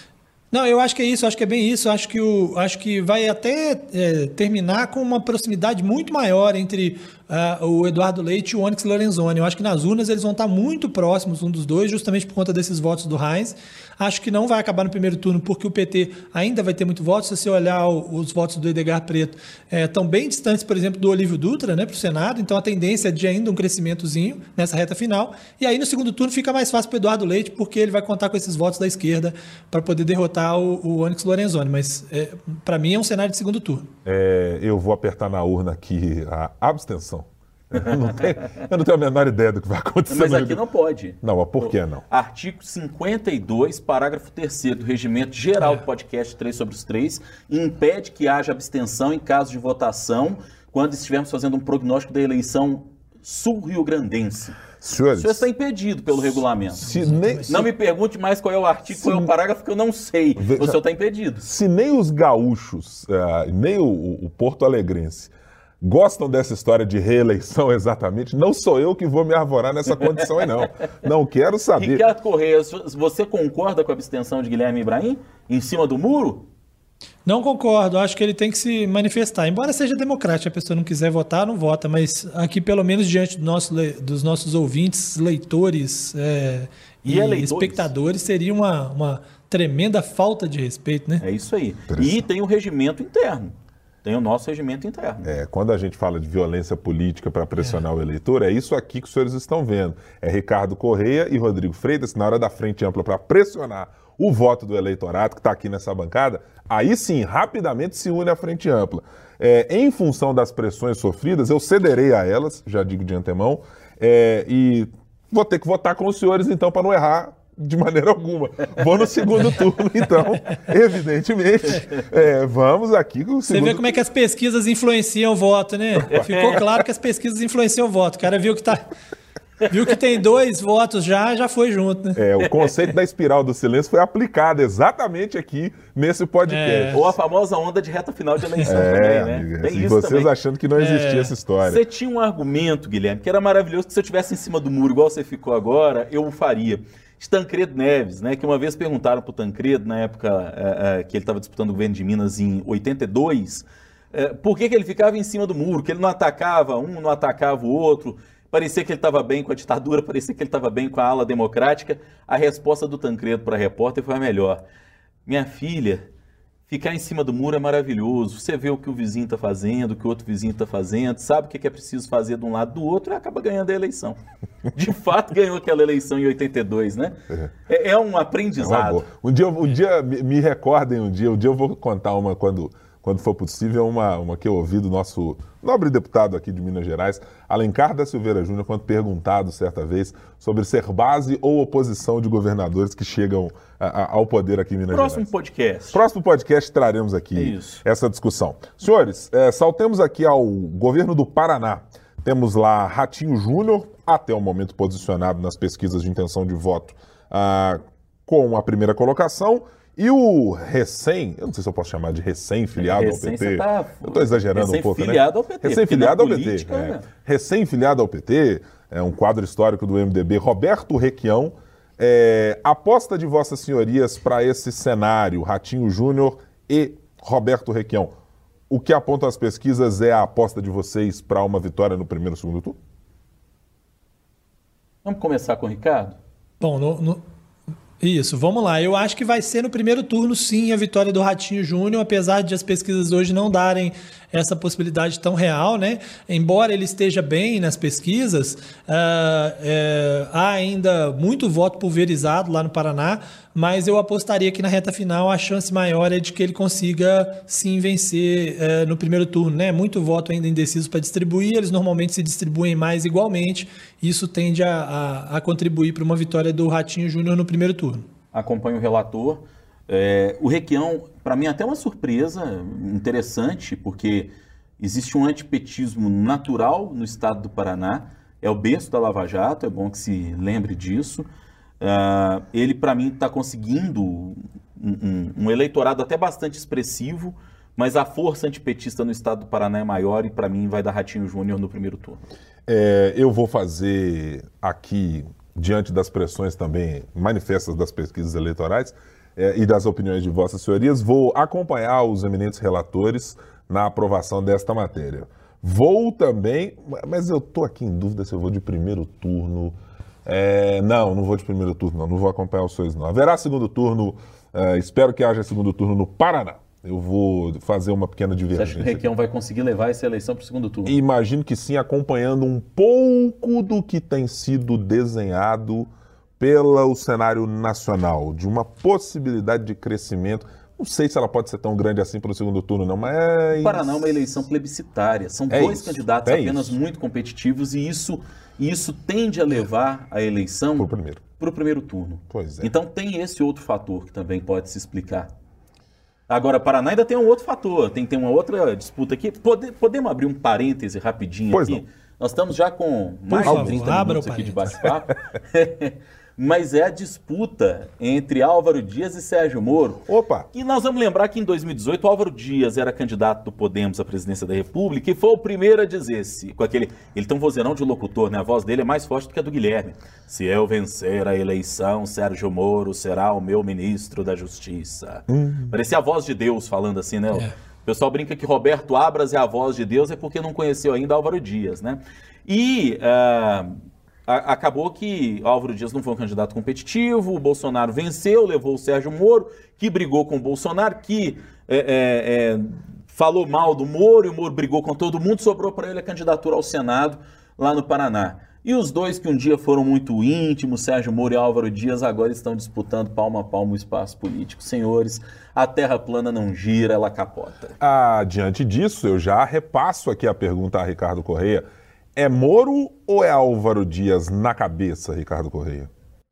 Não, eu acho que é isso, acho que é bem isso. Acho que, o, acho que vai até é, terminar com uma proximidade muito maior entre uh, o Eduardo Leite e o Onyx Lorenzoni. Eu acho que nas urnas eles vão estar muito próximos um dos dois, justamente por conta desses votos do Heinz. Acho que não vai acabar no primeiro turno, porque o PT ainda vai ter muito voto. Se você olhar os votos do Edgar Preto, estão é, bem distantes, por exemplo, do Olívio Dutra né, para o Senado. Então a tendência é de ainda um crescimentozinho nessa reta final. E aí no segundo turno fica mais fácil para Eduardo Leite, porque ele vai contar com esses votos da esquerda para poder derrotar o, o Onyx Lorenzoni. Mas é, para mim é um cenário de segundo turno. É, eu vou apertar na urna aqui a abstenção. Eu não, tenho, eu não tenho a menor ideia do que vai acontecer. Mas aqui não pode. Não, mas por que não? Artigo 52, parágrafo 3 do Regimento Geral é. do Podcast 3 sobre os 3, impede que haja abstenção em caso de votação quando estivermos fazendo um prognóstico da eleição sul-rio-grandense. Senhores, o senhor está impedido pelo regulamento. Nem, não se, me pergunte mais qual é o artigo, se, qual é o parágrafo, que eu não sei. o senhor está impedido. Se nem os gaúchos, uh, nem o, o Porto Alegrense gostam dessa história de reeleição exatamente, não sou eu que vou me arvorar nessa condição aí, não. Não quero saber. Ricardo Correia, você concorda com a abstenção de Guilherme Ibrahim em cima do muro? Não concordo, acho que ele tem que se manifestar. Embora seja democrático, a pessoa não quiser votar, não vota, mas aqui, pelo menos diante do nosso, dos nossos ouvintes, leitores é, e, e espectadores, seria uma, uma tremenda falta de respeito, né? É isso aí. E tem o regimento interno. Tem o nosso regimento interno. É, quando a gente fala de violência política para pressionar é. o eleitor, é isso aqui que os senhores estão vendo. É Ricardo Correia e Rodrigo Freitas, na hora da frente ampla para pressionar o voto do eleitorado que está aqui nessa bancada, aí sim, rapidamente se une à frente ampla. É, em função das pressões sofridas, eu cederei a elas, já digo de antemão, é, e vou ter que votar com os senhores então para não errar de maneira alguma. Vou no segundo turno, então, evidentemente. É, vamos aqui com o segundo... Você vê como é que as pesquisas influenciam o voto, né? Ficou claro que as pesquisas influenciam o voto. O cara viu que tá. Viu que tem dois votos já, já foi junto, né? É, o conceito da espiral do silêncio foi aplicado exatamente aqui nesse podcast. É. Ou a famosa onda de reta final de eleição é, também, né? Amiga, tem e vocês também. achando que não existia é. essa história. Você tinha um argumento, Guilherme, que era maravilhoso, que se eu estivesse em cima do muro, igual você ficou agora, eu o faria. Tancredo Neves, né, que uma vez perguntaram para o Tancredo, na época é, é, que ele estava disputando o governo de Minas em 82, é, por que, que ele ficava em cima do muro, que ele não atacava um, não atacava o outro, parecia que ele estava bem com a ditadura, parecia que ele estava bem com a ala democrática. A resposta do Tancredo para a repórter foi a melhor. Minha filha, Ficar em cima do muro é maravilhoso. Você vê o que o vizinho está fazendo, o que o outro vizinho está fazendo, sabe o que é preciso fazer de um lado do outro e acaba ganhando a eleição. De fato, ganhou aquela eleição em 82, né? É, é, é um aprendizado. É um dia, um dia me recordem um dia, um dia eu vou contar uma quando quando for possível, uma, uma que eu ouvi do nosso nobre deputado aqui de Minas Gerais, Alencar da Silveira Júnior, quando perguntado certa vez sobre ser base ou oposição de governadores que chegam a, a, ao poder aqui em Minas Próximo Gerais. Próximo podcast. Próximo podcast traremos aqui essa discussão. Senhores, é, saltemos aqui ao governo do Paraná. Temos lá Ratinho Júnior, até o momento posicionado nas pesquisas de intenção de voto ah, com a primeira colocação. E o recém, eu não sei se eu posso chamar de recém-filiado recém ao PT. Tá... Eu estou exagerando um pouco, né? Recém-filiado ao PT. Recém-filiado ao PT. É. Né? Recém-filiado ao PT, é um quadro histórico do MDB, Roberto Requião. É, aposta de Vossas Senhorias para esse cenário, Ratinho Júnior e Roberto Requião. O que apontam as pesquisas é a aposta de vocês para uma vitória no primeiro e segundo turno? Vamos começar com o Ricardo? Bom, no, no, isso, vamos lá. Eu acho que vai ser no primeiro turno, sim, a vitória do Ratinho Júnior, apesar de as pesquisas hoje não darem essa possibilidade tão real, né? Embora ele esteja bem nas pesquisas, uh, há ainda muito voto pulverizado lá no Paraná, mas eu apostaria que na reta final a chance maior é de que ele consiga sim vencer uh, no primeiro turno, né? Muito voto ainda indeciso para distribuir, eles normalmente se distribuem mais igualmente, isso tende a, a, a contribuir para uma vitória do Ratinho Júnior no primeiro turno. Acompanho o relator. É, o Requião, para mim, é até uma surpresa interessante, porque existe um antipetismo natural no estado do Paraná. É o berço da Lava Jato, é bom que se lembre disso. Uh, ele, para mim, está conseguindo um, um, um, eleitorado até bastante expressivo, mas a força antipetista no estado do Paraná é maior e, para mim, vai dar Ratinho Júnior no primeiro turno. É, eu vou fazer aqui, diante das pressões também manifestas das pesquisas eleitorais, é, e das opiniões de Vossas Senhorias, vou acompanhar os eminentes relatores na aprovação desta matéria. Vou também, mas eu estou aqui em dúvida se eu vou de primeiro turno. É, não, não vou de primeiro turno, não, não vou acompanhar os seus, não. Haverá segundo turno, é, espero que haja segundo turno no Paraná. Eu vou fazer uma pequena divergência. Você acha que o Requião vai conseguir levar essa eleição para o segundo turno? Imagino que sim, acompanhando um pouco do que tem sido desenhado pelo cenário nacional, de uma possibilidade de crescimento. Não sei se ela pode ser tão grande assim pelo segundo turno, não, mas. O Paraná é uma eleição plebiscitária. São é dois isso, candidatos é apenas isso. muito competitivos e isso, isso tende a levar a eleição para o primeiro. primeiro turno. Pois é. Então tem esse outro fator que também pode se explicar. Agora, Paraná ainda tem um outro fator, tem, tem uma outra disputa aqui. Pode, podemos abrir um parêntese rapidinho pois aqui? Não. Nós estamos já com mais de 30 minutos aqui de bate-papo. mas é a disputa entre Álvaro Dias e Sérgio Moro. Opa! E nós vamos lembrar que em 2018 Álvaro Dias era candidato do Podemos à presidência da República e foi o primeiro a dizer-se, com aquele. Ele tem um vozeirão de locutor, né? A voz dele é mais forte do que a do Guilherme. Se eu vencer a eleição, Sérgio Moro será o meu ministro da Justiça. Hum. Parecia a voz de Deus falando assim, né? É. O pessoal brinca que Roberto Abras é a voz de Deus, é porque não conheceu ainda Álvaro Dias, né? E. Uh, acabou que Álvaro Dias não foi um candidato competitivo, o Bolsonaro venceu, levou o Sérgio Moro, que brigou com o Bolsonaro, que é, é, é, falou mal do Moro, e o Moro brigou com todo mundo, sobrou para ele a candidatura ao Senado lá no Paraná. E os dois que um dia foram muito íntimos, Sérgio Moro e Álvaro Dias, agora estão disputando palmo a palmo o espaço político. Senhores, a terra plana não gira, ela capota. Ah, diante disso, eu já repasso aqui a pergunta a Ricardo Correia. É Moro ou é Álvaro Dias na cabeça, Ricardo Correia?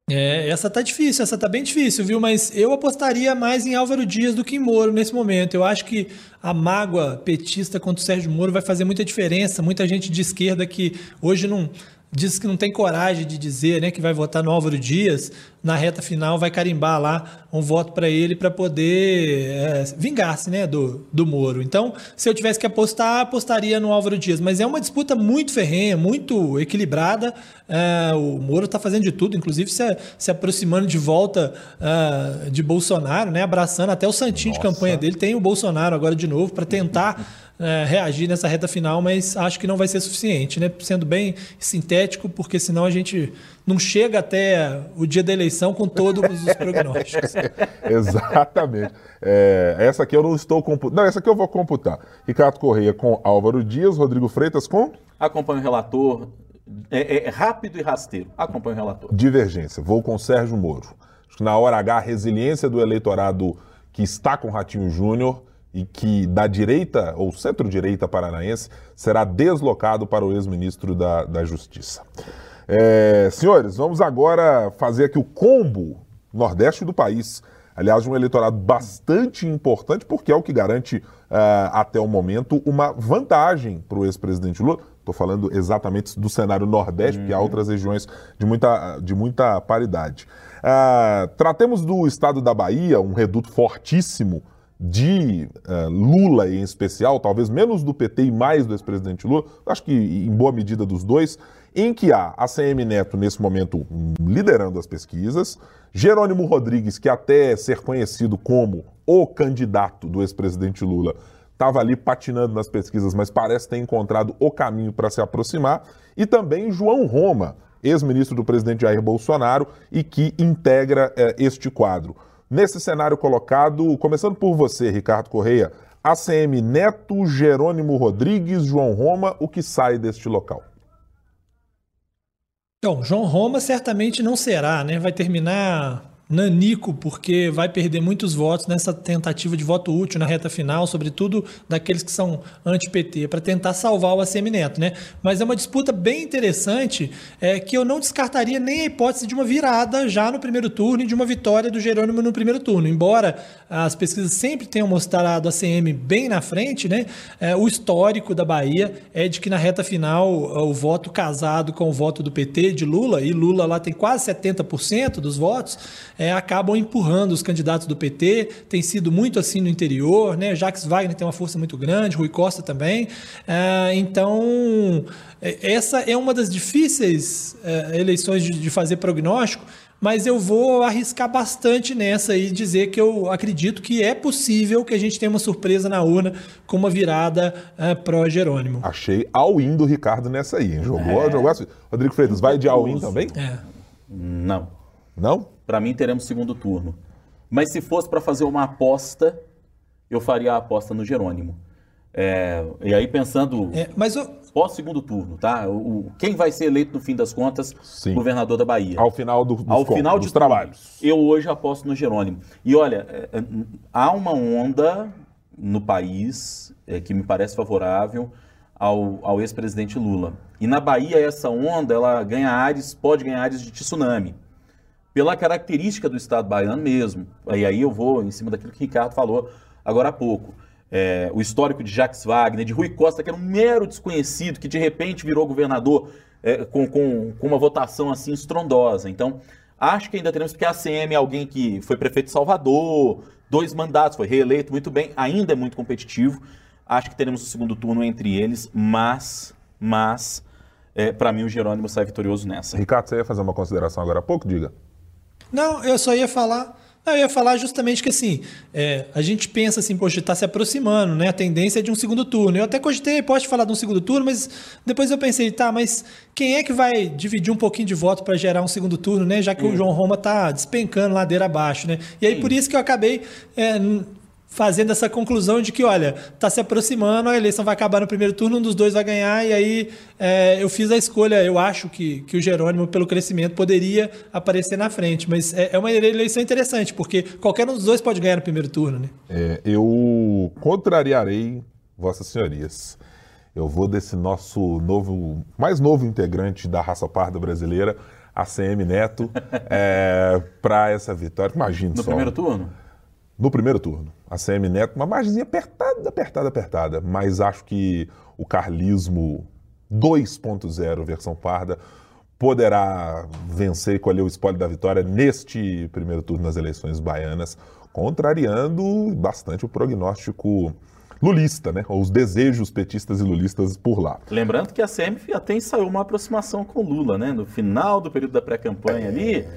É, essa tá difícil, essa tá bem difícil, viu? Mas eu apostaria mais em Álvaro Dias do que em Moro nesse momento. Eu acho que a mágoa petista contra o Sérgio Moro vai fazer muita diferença. Muita gente de esquerda que hoje não diz que não tem coragem de dizer né, que vai votar no Álvaro Dias, na reta final vai carimbar lá um voto para ele para poder é, vingar-se né, do, do Moro. Então, se eu tivesse que apostar, apostaria no Álvaro Dias. Mas é uma disputa muito ferrenha, muito equilibrada. É, o Moro está fazendo de tudo, inclusive se, se aproximando de volta é, de Bolsonaro, né, abraçando até o santinho Nossa. de campanha dele. Tem o Bolsonaro agora de novo para tentar é, reagir nessa reta final, mas acho que não vai ser suficiente, né? Sendo bem sintético, porque senão a gente não chega até o dia da eleição com todos os prognósticos. Exatamente. É, essa aqui eu não estou computando. Não, essa aqui eu vou computar. Ricardo Correia com Álvaro Dias, Rodrigo Freitas com. Acompanho o relator. É, é rápido e rasteiro. Acompanho o relator. Divergência. Vou com Sérgio Moro. Acho que na hora H, a resiliência do eleitorado que está com Ratinho Júnior e que da direita ou centro-direita paranaense será deslocado para o ex-ministro da, da Justiça. É, senhores, vamos agora fazer aqui o combo nordeste do país. Aliás, um eleitorado bastante importante, porque é o que garante, uh, até o momento, uma vantagem para o ex-presidente Lula. Estou falando exatamente do cenário Nordeste, uhum. porque há outras regiões de muita, de muita paridade. Uh, tratemos do estado da Bahia, um reduto fortíssimo de uh, Lula em especial, talvez menos do PT e mais do ex-presidente Lula, acho que em boa medida dos dois, em que há a CM Neto nesse momento liderando as pesquisas, Jerônimo Rodrigues, que até ser conhecido como o candidato do ex-presidente Lula, estava ali patinando nas pesquisas, mas parece ter encontrado o caminho para se aproximar, e também João Roma, ex-ministro do presidente Jair Bolsonaro e que integra eh, este quadro. Nesse cenário colocado, começando por você, Ricardo Correia, ACM Neto, Jerônimo Rodrigues, João Roma, o que sai deste local? Então, João Roma certamente não será, né? Vai terminar nanico, porque vai perder muitos votos nessa tentativa de voto útil na reta final, sobretudo daqueles que são anti-PT, para tentar salvar o ACM Neto, né? Mas é uma disputa bem interessante, é, que eu não descartaria nem a hipótese de uma virada já no primeiro turno e de uma vitória do Jerônimo no primeiro turno. Embora as pesquisas sempre tenham mostrado a ACM bem na frente, né? É, o histórico da Bahia é de que na reta final o voto casado com o voto do PT de Lula, e Lula lá tem quase 70% dos votos, é, acabam empurrando os candidatos do PT, tem sido muito assim no interior, né? Jacques Wagner tem uma força muito grande, Rui Costa também. É, então, é, essa é uma das difíceis é, eleições de, de fazer prognóstico, mas eu vou arriscar bastante nessa e dizer que eu acredito que é possível que a gente tenha uma surpresa na urna com uma virada uh, pró-Jerônimo. Achei all-in do Ricardo nessa aí, hein? Jogou, é. jogou assim. Rodrigo Freitas, vai de all-in também? É. Não. Não? Para mim, teremos segundo turno. Mas se fosse para fazer uma aposta, eu faria a aposta no Jerônimo. É, e aí pensando é, mas eu... pós segundo turno, tá? O, o, quem vai ser eleito no fim das contas, Sim. governador da Bahia. Ao final do, dos, Ao final dos de trabalhos. Eu hoje aposto no Jerônimo. E olha, é, é, há uma onda no país é, que me parece favorável ao, ao ex-presidente Lula. E na Bahia essa onda ela ganha ares, pode ganhar ares de tsunami pela característica do Estado baiano mesmo. E aí eu vou em cima daquilo que o Ricardo falou agora há pouco. É, o histórico de Jacques Wagner, de Rui Costa, que era um mero desconhecido, que de repente virou governador é, com, com, com, uma votação assim estrondosa. Então, acho que ainda teremos, porque a ACM é alguém que foi prefeito de Salvador, dois mandatos, foi reeleito muito bem, ainda é muito competitivo. Acho que teremos o segundo turno entre eles, mas, mas, é, para mim o Jerônimo sai vitorioso nessa. Ricardo, você ia fazer uma consideração agora há pouco? Diga. Não, eu só ia falar. eu ia falar justamente que assim, é, a gente pensa assim, poxa, está se aproximando, né? A tendência é de um segundo turno. Eu até cogitei, pode falar de um segundo turno, mas depois eu pensei, tá, mas quem é que vai dividir um pouquinho de voto para gerar um segundo turno, né? Já que hum. o João Roma tá despencando ladeira abaixo, né? E aí Sim. por isso que eu acabei é, fazendo essa conclusão de que, olha, está se aproximando, a eleição vai acabar no primeiro turno, um dos dois vai ganhar, e aí é, eu fiz a escolha. Eu acho que, que o Jerônimo, pelo crescimento, poderia aparecer na frente, mas é, é uma eleição interessante, porque qualquer um dos dois pode ganhar no primeiro turno. Né? É, eu contrariarei Vossas Senhorias. Eu vou desse nosso novo, mais novo integrante da raça parda brasileira, ACM Neto, é, para essa vitória. Imagina no só. No primeiro turno? No primeiro turno a CM Neto, uma margem apertada, apertada, apertada, mas acho que o carlismo 2.0, versão parda, poderá vencer e colher o espólio da vitória neste primeiro turno das eleições baianas, contrariando bastante o prognóstico lulista, né? Ou os desejos petistas e lulistas por lá. Lembrando que a CM até ensaiou uma aproximação com Lula, né? No final do período da pré-campanha é... ali,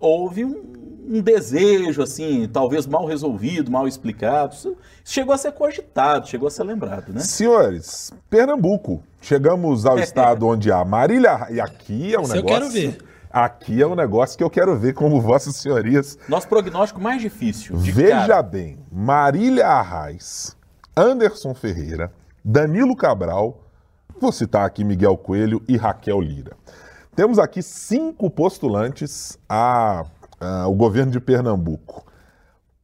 houve um, um desejo, assim, talvez mal resolvido, mal explicado. Isso chegou a ser cogitado, chegou a ser lembrado, né? Senhores, Pernambuco. Chegamos ao estado onde há Marília. E aqui é um Isso negócio. Eu quero ver. Aqui é um negócio que eu quero ver como vossas senhorias. Nosso prognóstico mais difícil. Veja cara. bem: Marília Arraes, Anderson Ferreira, Danilo Cabral, vou citar aqui Miguel Coelho e Raquel Lira. Temos aqui cinco postulantes a uh, o governo de Pernambuco.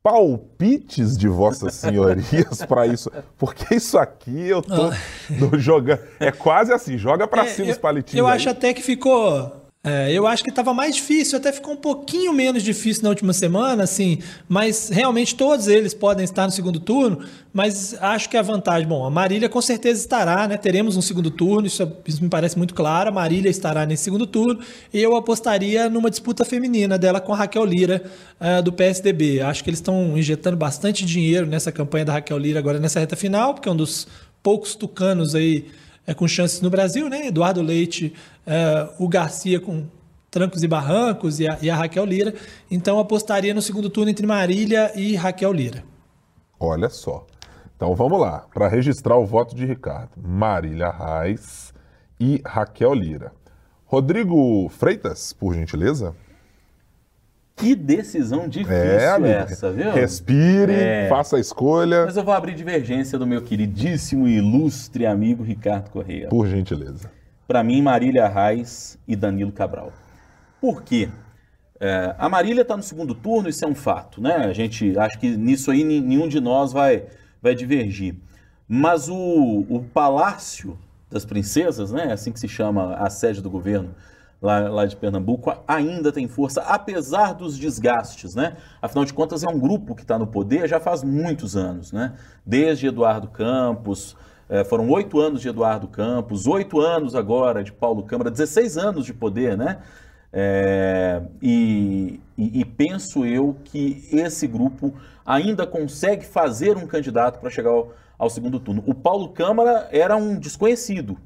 palpites de vossas senhorias para isso, porque isso aqui eu tô ah. jogando, é quase assim, joga para é, cima eu, os palitinhos. Eu aí. acho até que ficou é, eu acho que estava mais difícil, até ficou um pouquinho menos difícil na última semana, assim, mas realmente todos eles podem estar no segundo turno, mas acho que a vantagem, bom, a Marília com certeza estará, né? Teremos um segundo turno, isso, isso me parece muito claro, a Marília estará nesse segundo turno, e eu apostaria numa disputa feminina dela com a Raquel Lira, uh, do PSDB. Acho que eles estão injetando bastante dinheiro nessa campanha da Raquel Lira agora nessa reta final, porque é um dos poucos tucanos aí é, com chances no Brasil, né? Eduardo Leite, é, o Garcia com trancos e barrancos e a, e a, Raquel Lira. Então apostaria no segundo turno entre Marília e Raquel Lira. Olha só. Então vamos lá, para registrar o voto de Ricardo. Marília Reis e Raquel Lira. Rodrigo Freitas, por gentileza. Que decisão difícil é, essa, viu? Respire, é. faça a escolha. Mas eu vou abrir divergência do meu queridíssimo e ilustre amigo Ricardo Correia. Por gentileza. Para mim, Marília Reis e Danilo Cabral. Por quê? É, a Marília está no segundo turno, isso é um fato, né? A gente acha que nisso aí nenhum de nós vai, vai divergir. Mas o, o Palácio das Princesas, né? Assim que se chama a sede do governo lá, lá de Pernambuco, ainda tem força, apesar dos desgastes, né? Afinal de contas, é um grupo que está no poder já faz muitos anos, né? Desde Eduardo Campos, é, foram oito anos de Eduardo Campos, oito anos agora de Paulo Câmara, 16 anos de poder, né? É, e, e, e, penso eu que esse grupo ainda consegue fazer um candidato para chegar ao, ao, segundo turno. O Paulo Câmara era um desconhecido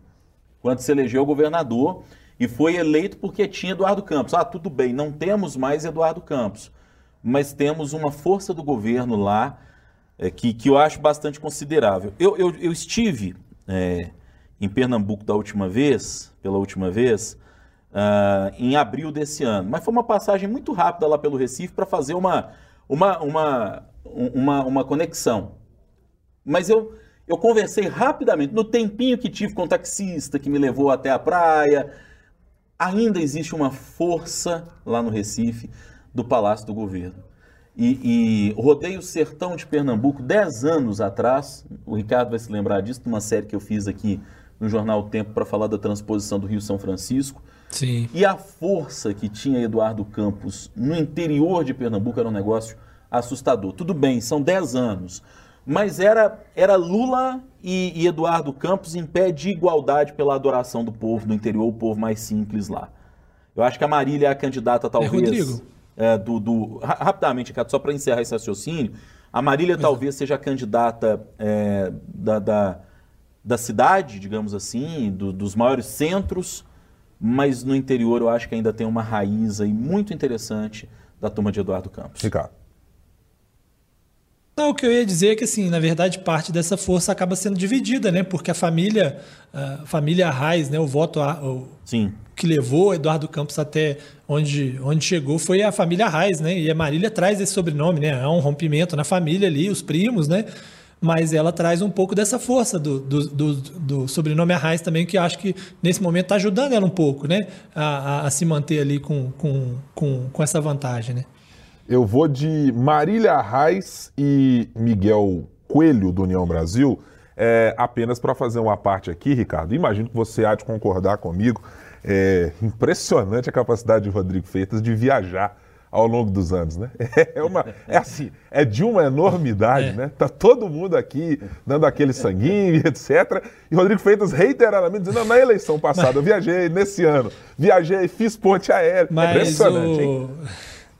quando se elegeu governador e foi eleito porque tinha Eduardo Campos. Ah, tudo bem, não temos mais Eduardo Campos, mas temos uma força do governo lá é, que, que eu acho bastante considerável. Eu, eu, eu estive é, em Pernambuco da última vez, pela última vez, uh, em abril desse ano, mas foi uma passagem muito rápida lá pelo Recife para fazer uma, uma, uma, uma, uma conexão. Mas eu, eu conversei rapidamente, no tempinho que tive com o taxista que me levou até a praia, ainda existe uma força lá no Recife do Palácio do Governo. E, e rodei o sertão de Pernambuco 10 anos atrás, o Ricardo vai se lembrar disso, de uma série que eu fiz aqui no Jornal o Tempo para falar da transposição do Rio São Francisco. Sim. E a força que tinha Eduardo Campos no interior de Pernambuco era um negócio assustador. Tudo bem, são 10 anos, mas era, era Lula e, e, Eduardo Campos em pé de igualdade pela adoração do povo no interior, o povo mais simples lá. Eu acho que a Marília é a candidata, é, talvez. É, Rodrigo. É, do, do, rapidamente, Ricardo, só para encerrar esse raciocínio, a Marília Mas... talvez seja a candidata é, da, da, da, cidade, digamos assim, do, dos maiores centros, mas no interior eu acho que ainda tem uma raiz aí muito interessante da turma de Eduardo Campos. Ricardo. Não, o que eu ia dizer é que, assim, na verdade, parte dessa força acaba sendo dividida, né? Porque a família, a família Arraes, né? O voto o, Sim. que levou Eduardo Campos até onde, onde chegou foi a família Arraes, né? E a Marília traz esse sobrenome, né? Há um rompimento na família ali, os primos, né? Mas ela traz um pouco dessa força do, do, do, do sobrenome Arraes também, que acho que nesse momento está ajudando ela um pouco, né? A, a, a, se manter ali com, com, com, com essa vantagem, né? Eu vou de Marília Arraes e Miguel Coelho, do União Brasil, é, apenas para fazer uma parte aqui, Ricardo. Imagino que você há de concordar comigo. É impressionante a capacidade de Rodrigo Feitas de viajar ao longo dos anos, né? É uma, é assim, é de uma enormidade, é. né? Tá todo mundo aqui dando aquele sanguinho etc. E Rodrigo Feitas reiteradamente dizendo, na eleição passada eu viajei, nesse ano, viajei, fiz ponte aérea. Mas impressionante, o... hein?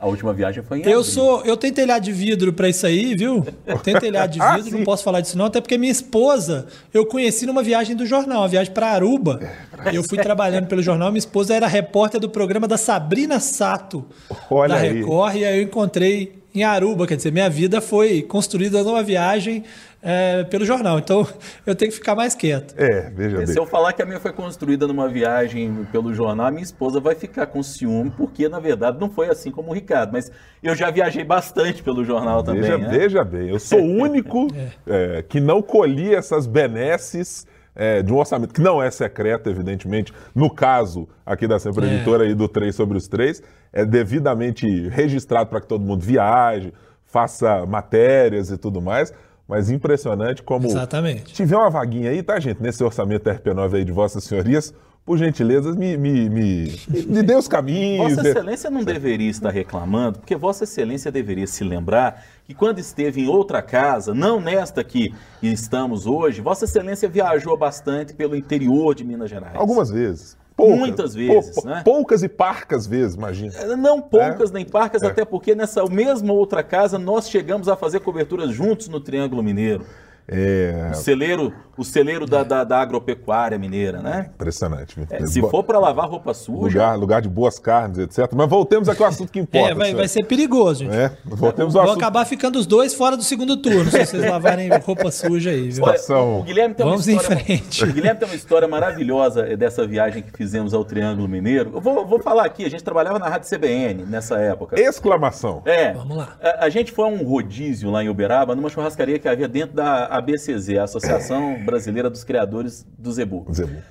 A última viagem foi em Eu sou, eu tenho telhado de vidro para isso aí, viu? Tenho telhado de vidro, ah, não posso falar disso não, até porque minha esposa eu conheci numa viagem do jornal, uma viagem para Aruba. É, eu fui trabalhando pelo jornal, minha esposa era repórter do programa da Sabrina Sato Olha da Record aí. e aí eu encontrei em Aruba, quer dizer, minha vida foi construída numa viagem é, pelo jornal. Então eu tenho que ficar mais quieto. É, veja bem. Se eu falar que a minha foi construída numa viagem pelo jornal, a minha esposa vai ficar com ciúme, porque na verdade não foi assim como o Ricardo. Mas eu já viajei bastante pelo jornal também. Veja, né? veja bem, eu sou o único é. É, que não colhi essas benesses. É, de um orçamento que não é secreto, evidentemente, no caso aqui da Sempre é. Editora e do 3 sobre os 3, é devidamente registrado para que todo mundo viaje, faça matérias e tudo mais. Mas impressionante como. Exatamente. Tiver uma vaguinha aí, tá, gente? Nesse orçamento RP9 aí de Vossas Senhorias, por gentileza, me, me, me, me dê os caminhos. Vossa Excelência não deveria estar reclamando, porque Vossa Excelência deveria se lembrar que quando esteve em outra casa, não nesta que estamos hoje, Vossa Excelência viajou bastante pelo interior de Minas Gerais. Algumas vezes. Poucas, Muitas vezes, pou, né? Poucas e parcas vezes, imagina. É, não poucas é? nem parcas, é. até porque nessa mesma outra casa nós chegamos a fazer coberturas juntos no Triângulo Mineiro. É... O celeiro, o celeiro da, da, da agropecuária mineira, né? Impressionante. É, se for para lavar roupa suja. Lugar, lugar de boas carnes, etc. Mas voltemos aqui ao assunto que importa. É, vai, vai ser perigoso, gente. É, voltemos ao Vão assunto... acabar ficando os dois fora do segundo turno, se vocês lavarem roupa suja aí, viu? Olha, o Guilherme tem Vamos uma história, em frente. O Guilherme tem uma história maravilhosa dessa viagem que fizemos ao Triângulo Mineiro. Eu vou, vou falar aqui, a gente trabalhava na Rádio CBN nessa época. Exclamação. É. Vamos lá. A, a gente foi a um rodízio lá em Uberaba, numa churrascaria que havia dentro da ABCZ, a Associação Brasileira dos Criadores do Zebu. Zebu.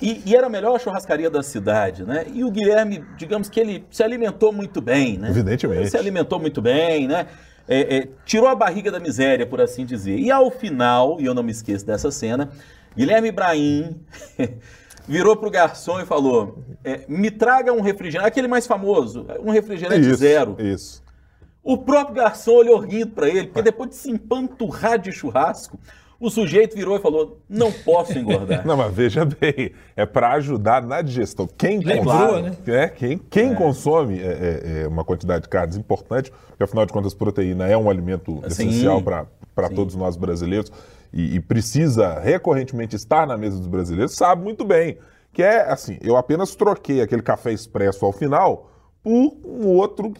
E, e, era a melhor churrascaria da cidade, né? E o Guilherme, digamos que ele se alimentou muito bem, né? Evidentemente. Ele se alimentou muito bem, né? É, é, tirou a barriga da miséria, por assim dizer. E ao final, e eu não me esqueço dessa cena, Guilherme Ibrahim virou pro garçom e falou: é, me traga um refrigerante, aquele mais famoso, um refrigerante isso, zero. Isso. O próprio garçom olhou rindo para ele, porque depois de se empanturrar de churrasco, o sujeito virou e falou: não posso engordar. não, mas veja bem, é para ajudar na digestão. Quem consome, né? é, quem, quem é. consome é, é, é, uma quantidade de carnes importante, porque afinal de contas, proteína é um alimento Sim. essencial para todos nós brasileiros e, e precisa recorrentemente estar na mesa dos brasileiros, sabe muito bem que é assim: eu apenas troquei aquele café expresso ao final por um outro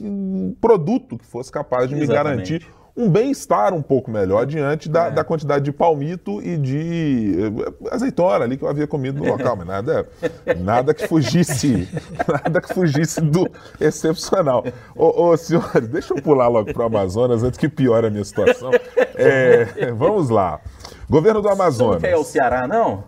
produto que fosse capaz de Exatamente. me garantir um bem-estar um pouco melhor diante da, é. da, quantidade de palmito e de eh, azeitona ali que eu havia comido no local, mas nada, nada que fugisse, nada que fugisse do excepcional. Ô, ô senhores, deixa eu pular logo para o Amazonas antes que piore a minha situação. É, vamos lá. Governo do Amazonas. Você não quer ao Ceará, não?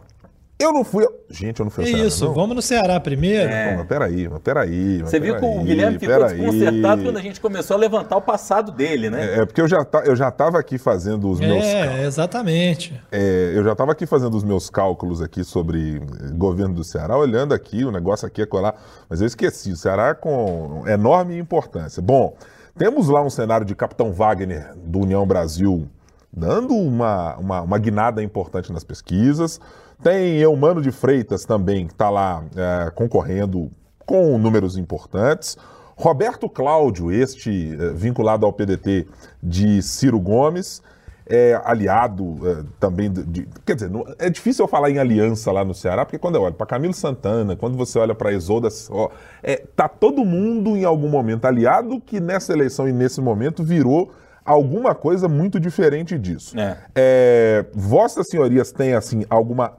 Eu não fui. Gente, eu não fui ao Ceará. Isso, não. vamos no Ceará primeiro. É. Pô, mas peraí, mas peraí. Mas Você viu que o Guilherme ficou desconcertado quando a gente começou a levantar o passado dele, né? É, é porque eu já, tá, eu já estava aqui fazendo os meus. É, exatamente. É, eu já estava aqui fazendo os meus cálculos aqui sobre governo do Ceará, olhando aqui, o negócio aqui é colar. Mas eu esqueci, o Ceará é com enorme importância. Bom, temos lá um cenário de Capitão Wagner do União Brasil dando uma, uma, uma guinada importante nas pesquisas. Tem Eumano de Freitas também, que está lá é, concorrendo com números importantes. Roberto Cláudio, este é, vinculado ao PDT de Ciro Gomes, é aliado é, também de, de, Quer dizer, não, é difícil eu falar em aliança lá no Ceará, porque quando eu olho para Camilo Santana, quando você olha para Isolda, ó, é, tá todo mundo em algum momento aliado que nessa eleição e nesse momento virou alguma coisa muito diferente disso. É. É, Vossas senhorias têm, assim, alguma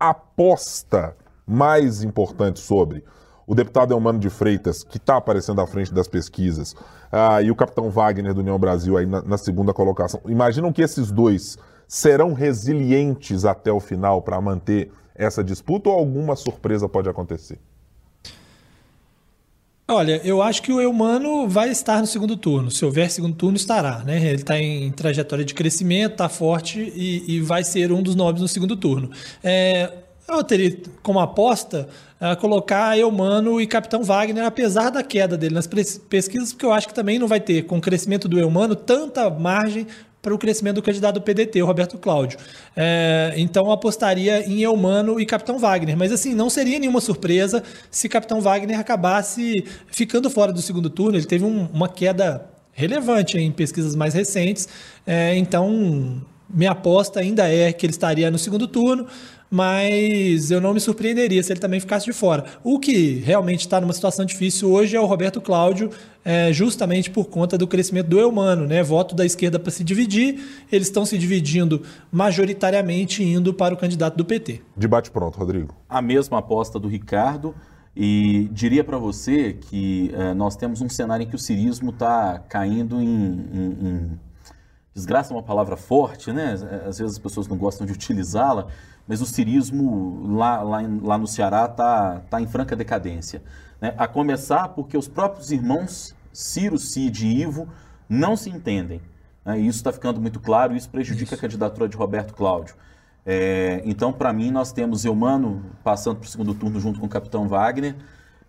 aposta mais importante sobre o deputado Eumano de Freitas, que está aparecendo à frente das pesquisas, ah, e o capitão Wagner do União Brasil aí na, na segunda colocação. Imaginam que esses dois serão resilientes até o final para manter essa disputa ou alguma surpresa pode acontecer? Olha, eu acho que o Eumano vai estar no segundo turno. Se houver segundo turno, estará. Né? Ele está em trajetória de crescimento, está forte e, e, vai ser um dos nomes no segundo turno. É, eu teria como aposta uh, colocar Eumano e Capitão Wagner, apesar da queda dele nas pesquisas, porque eu acho que também não vai ter, com o crescimento do Eumano, tanta margem para o crescimento do candidato do PDT, o Roberto Cláudio. É, então apostaria em Eumano e Capitão Wagner. Mas assim, não seria nenhuma surpresa se Capitão Wagner acabasse ficando fora do segundo turno. Ele teve um, uma queda relevante em pesquisas mais recentes. É, então, minha aposta ainda é que ele estaria no segundo turno mas eu não me surpreenderia se ele também ficasse de fora. O que realmente está numa situação difícil hoje é o Roberto Cláudio, é, justamente por conta do crescimento do Eumano, né? Voto da esquerda para se dividir, eles estão se dividindo majoritariamente indo para o candidato do PT. Debate pronto, Rodrigo. A mesma aposta do Ricardo. E diria para você que é, nós temos um cenário em que o cirismo está caindo em, em, em desgraça é uma palavra forte, né? Às vezes as pessoas não gostam de utilizá-la, mas o cirismo lá, lá, lá no Ceará está tá em franca decadência. Né? A começar porque os próprios irmãos Ciro, Cid e Ivo não se entendem. Né? E isso está ficando muito claro, isso prejudica isso. a candidatura de Roberto Cláudio. É, então, para mim, nós temos Eumano passando para o segundo turno junto com o Capitão Wagner.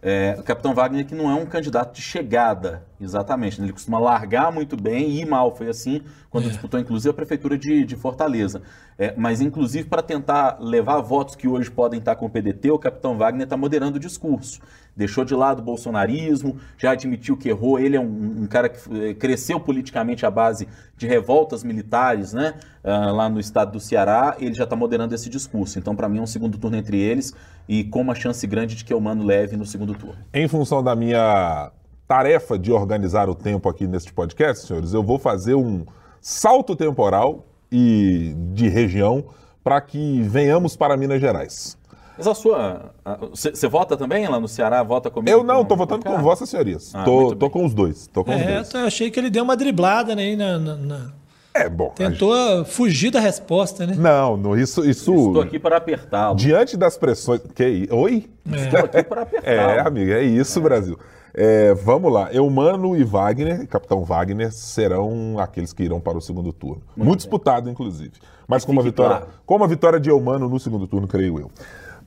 É, o Capitão Wagner que não é um candidato de chegada, exatamente. Né? Ele costuma largar muito bem e ir mal. Foi assim quando é. disputou, inclusive, a Prefeitura de, de Fortaleza. É, mas, inclusive, para tentar levar votos que hoje podem estar com o PDT, o Capitão Wagner está moderando o discurso deixou de lado o bolsonarismo, já admitiu que errou. Ele é um, um cara que eh, cresceu politicamente à base de revoltas militares, né? Uh, lá no estado do Ceará, ele já está moderando esse discurso. Então, para mim, é um segundo turno entre eles e com uma chance grande de que o Mano leve no segundo turno. Em função da minha tarefa de organizar o tempo aqui neste podcast, senhores, eu vou fazer um salto temporal e de região para que venhamos para Minas Gerais. Mas a sua. Você vota também lá no Ceará? Vota comigo? Eu não, estou votando com Vossas Senhorias. Ah, tô, tô com os dois. Tô com é, os dois. eu achei que ele deu uma driblada né, na, na, na... É, bom. Tentou gente... fugir da resposta, né? Não, não isso. isso... Estou aqui para apertá-lo. Diante das pressões. Que... Oi? É. Estou aqui para apertá-lo. É, amigo, é isso, é. Brasil. É, vamos lá. Eumano e Wagner, Capitão Wagner, serão aqueles que irão para o segundo turno. Muito, Muito disputado, inclusive. Mas com uma, vitória, claro. com uma vitória de Eumano no segundo turno, creio eu.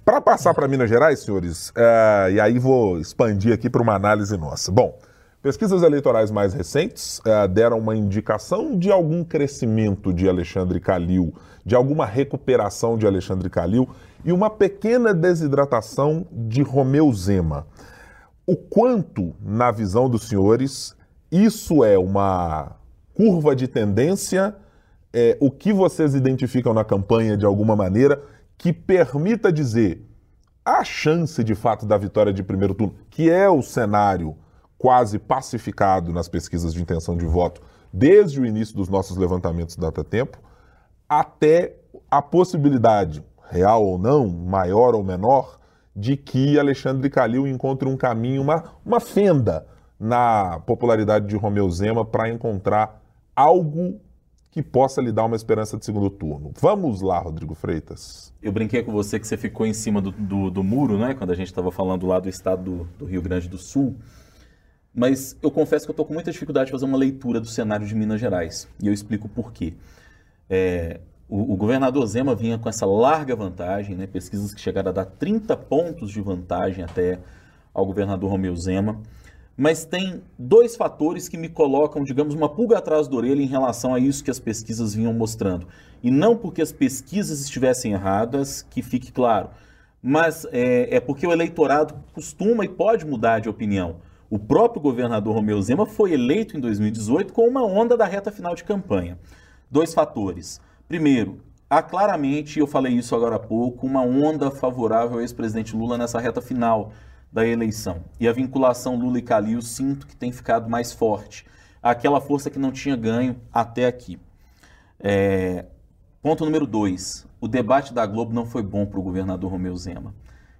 Para passar para Minas Gerais, senhores, uh, e aí vou expandir aqui para uma análise nossa. Bom, pesquisas eleitorais mais recentes uh, deram uma indicação de algum crescimento de Alexandre Calil, de alguma recuperação de Alexandre Calil e uma pequena desidratação de Romeu Zema. O quanto, na visão dos senhores, isso é uma curva de tendência? É, o que vocês identificam na campanha de alguma maneira? Que permita dizer a chance de fato da vitória de primeiro turno, que é o cenário quase pacificado nas pesquisas de intenção de voto desde o início dos nossos levantamentos data tempo, até a possibilidade, real ou não, maior ou menor, de que Alexandre Calil encontre um caminho, uma, uma fenda na popularidade de Romeu Zema para encontrar algo que possa lhe dar uma esperança de segundo turno. Vamos lá, Rodrigo Freitas. Eu brinquei com você que você ficou em cima do, do, do muro, né? Quando a gente estava falando lá do estado do, do, Rio Grande do Sul. Mas eu confesso que eu estou com muita dificuldade de fazer uma leitura do cenário de Minas Gerais. E eu explico por quê. É, o, o, governador Zema vinha com essa larga vantagem, né? pesquisas que chegaram a dar 30 pontos de vantagem até ao governador Romeu Zema mas tem dois fatores que me colocam, digamos, uma pulga atrás da orelha em relação a isso que as pesquisas vinham mostrando. E não porque as pesquisas estivessem erradas, que fique claro, mas é, é porque o eleitorado costuma e pode mudar de opinião. O próprio governador Romeu Zema foi eleito em 2018 com uma onda da reta final de campanha. Dois fatores. Primeiro, há claramente, eu falei isso agora há pouco, uma onda favorável ao ex-presidente Lula nessa reta final da eleição. E a vinculação Lula e Calil sinto que tem ficado mais forte. Aquela força que não tinha ganho até aqui. É... Ponto número dois. O debate da Globo não foi bom para o governador Romeu Zema.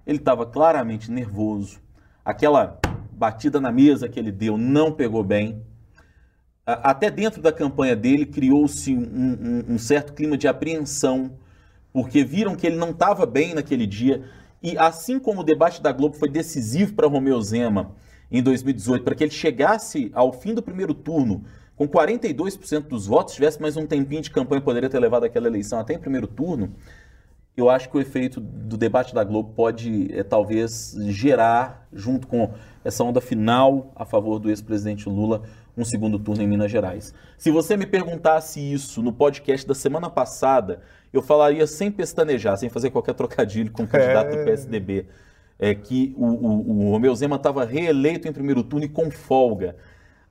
Ele estava claramente nervoso. Aquela batida na mesa que ele deu não pegou bem. Até dentro da campanha dele criou-se um, um, um certo clima de apreensão, porque viram que ele não estava bem naquele dia e assim como o debate da Globo foi decisivo para Romeu Zema em 2018, para que ele chegasse ao fim do primeiro turno com 42% dos votos, tivesse mais um tempinho de campanha, poderia ter levado aquela eleição até em primeiro turno. Eu acho que o efeito do debate da Globo pode é, talvez gerar, junto com essa onda final a favor do ex-presidente Lula, um segundo turno em Minas Gerais. Se você me perguntasse isso no podcast da semana passada, eu falaria sem pestanejar, sem fazer qualquer trocadilho com o candidato é... do PSDB, é que o, o, o Romeu Zema estava reeleito em primeiro turno e com folga.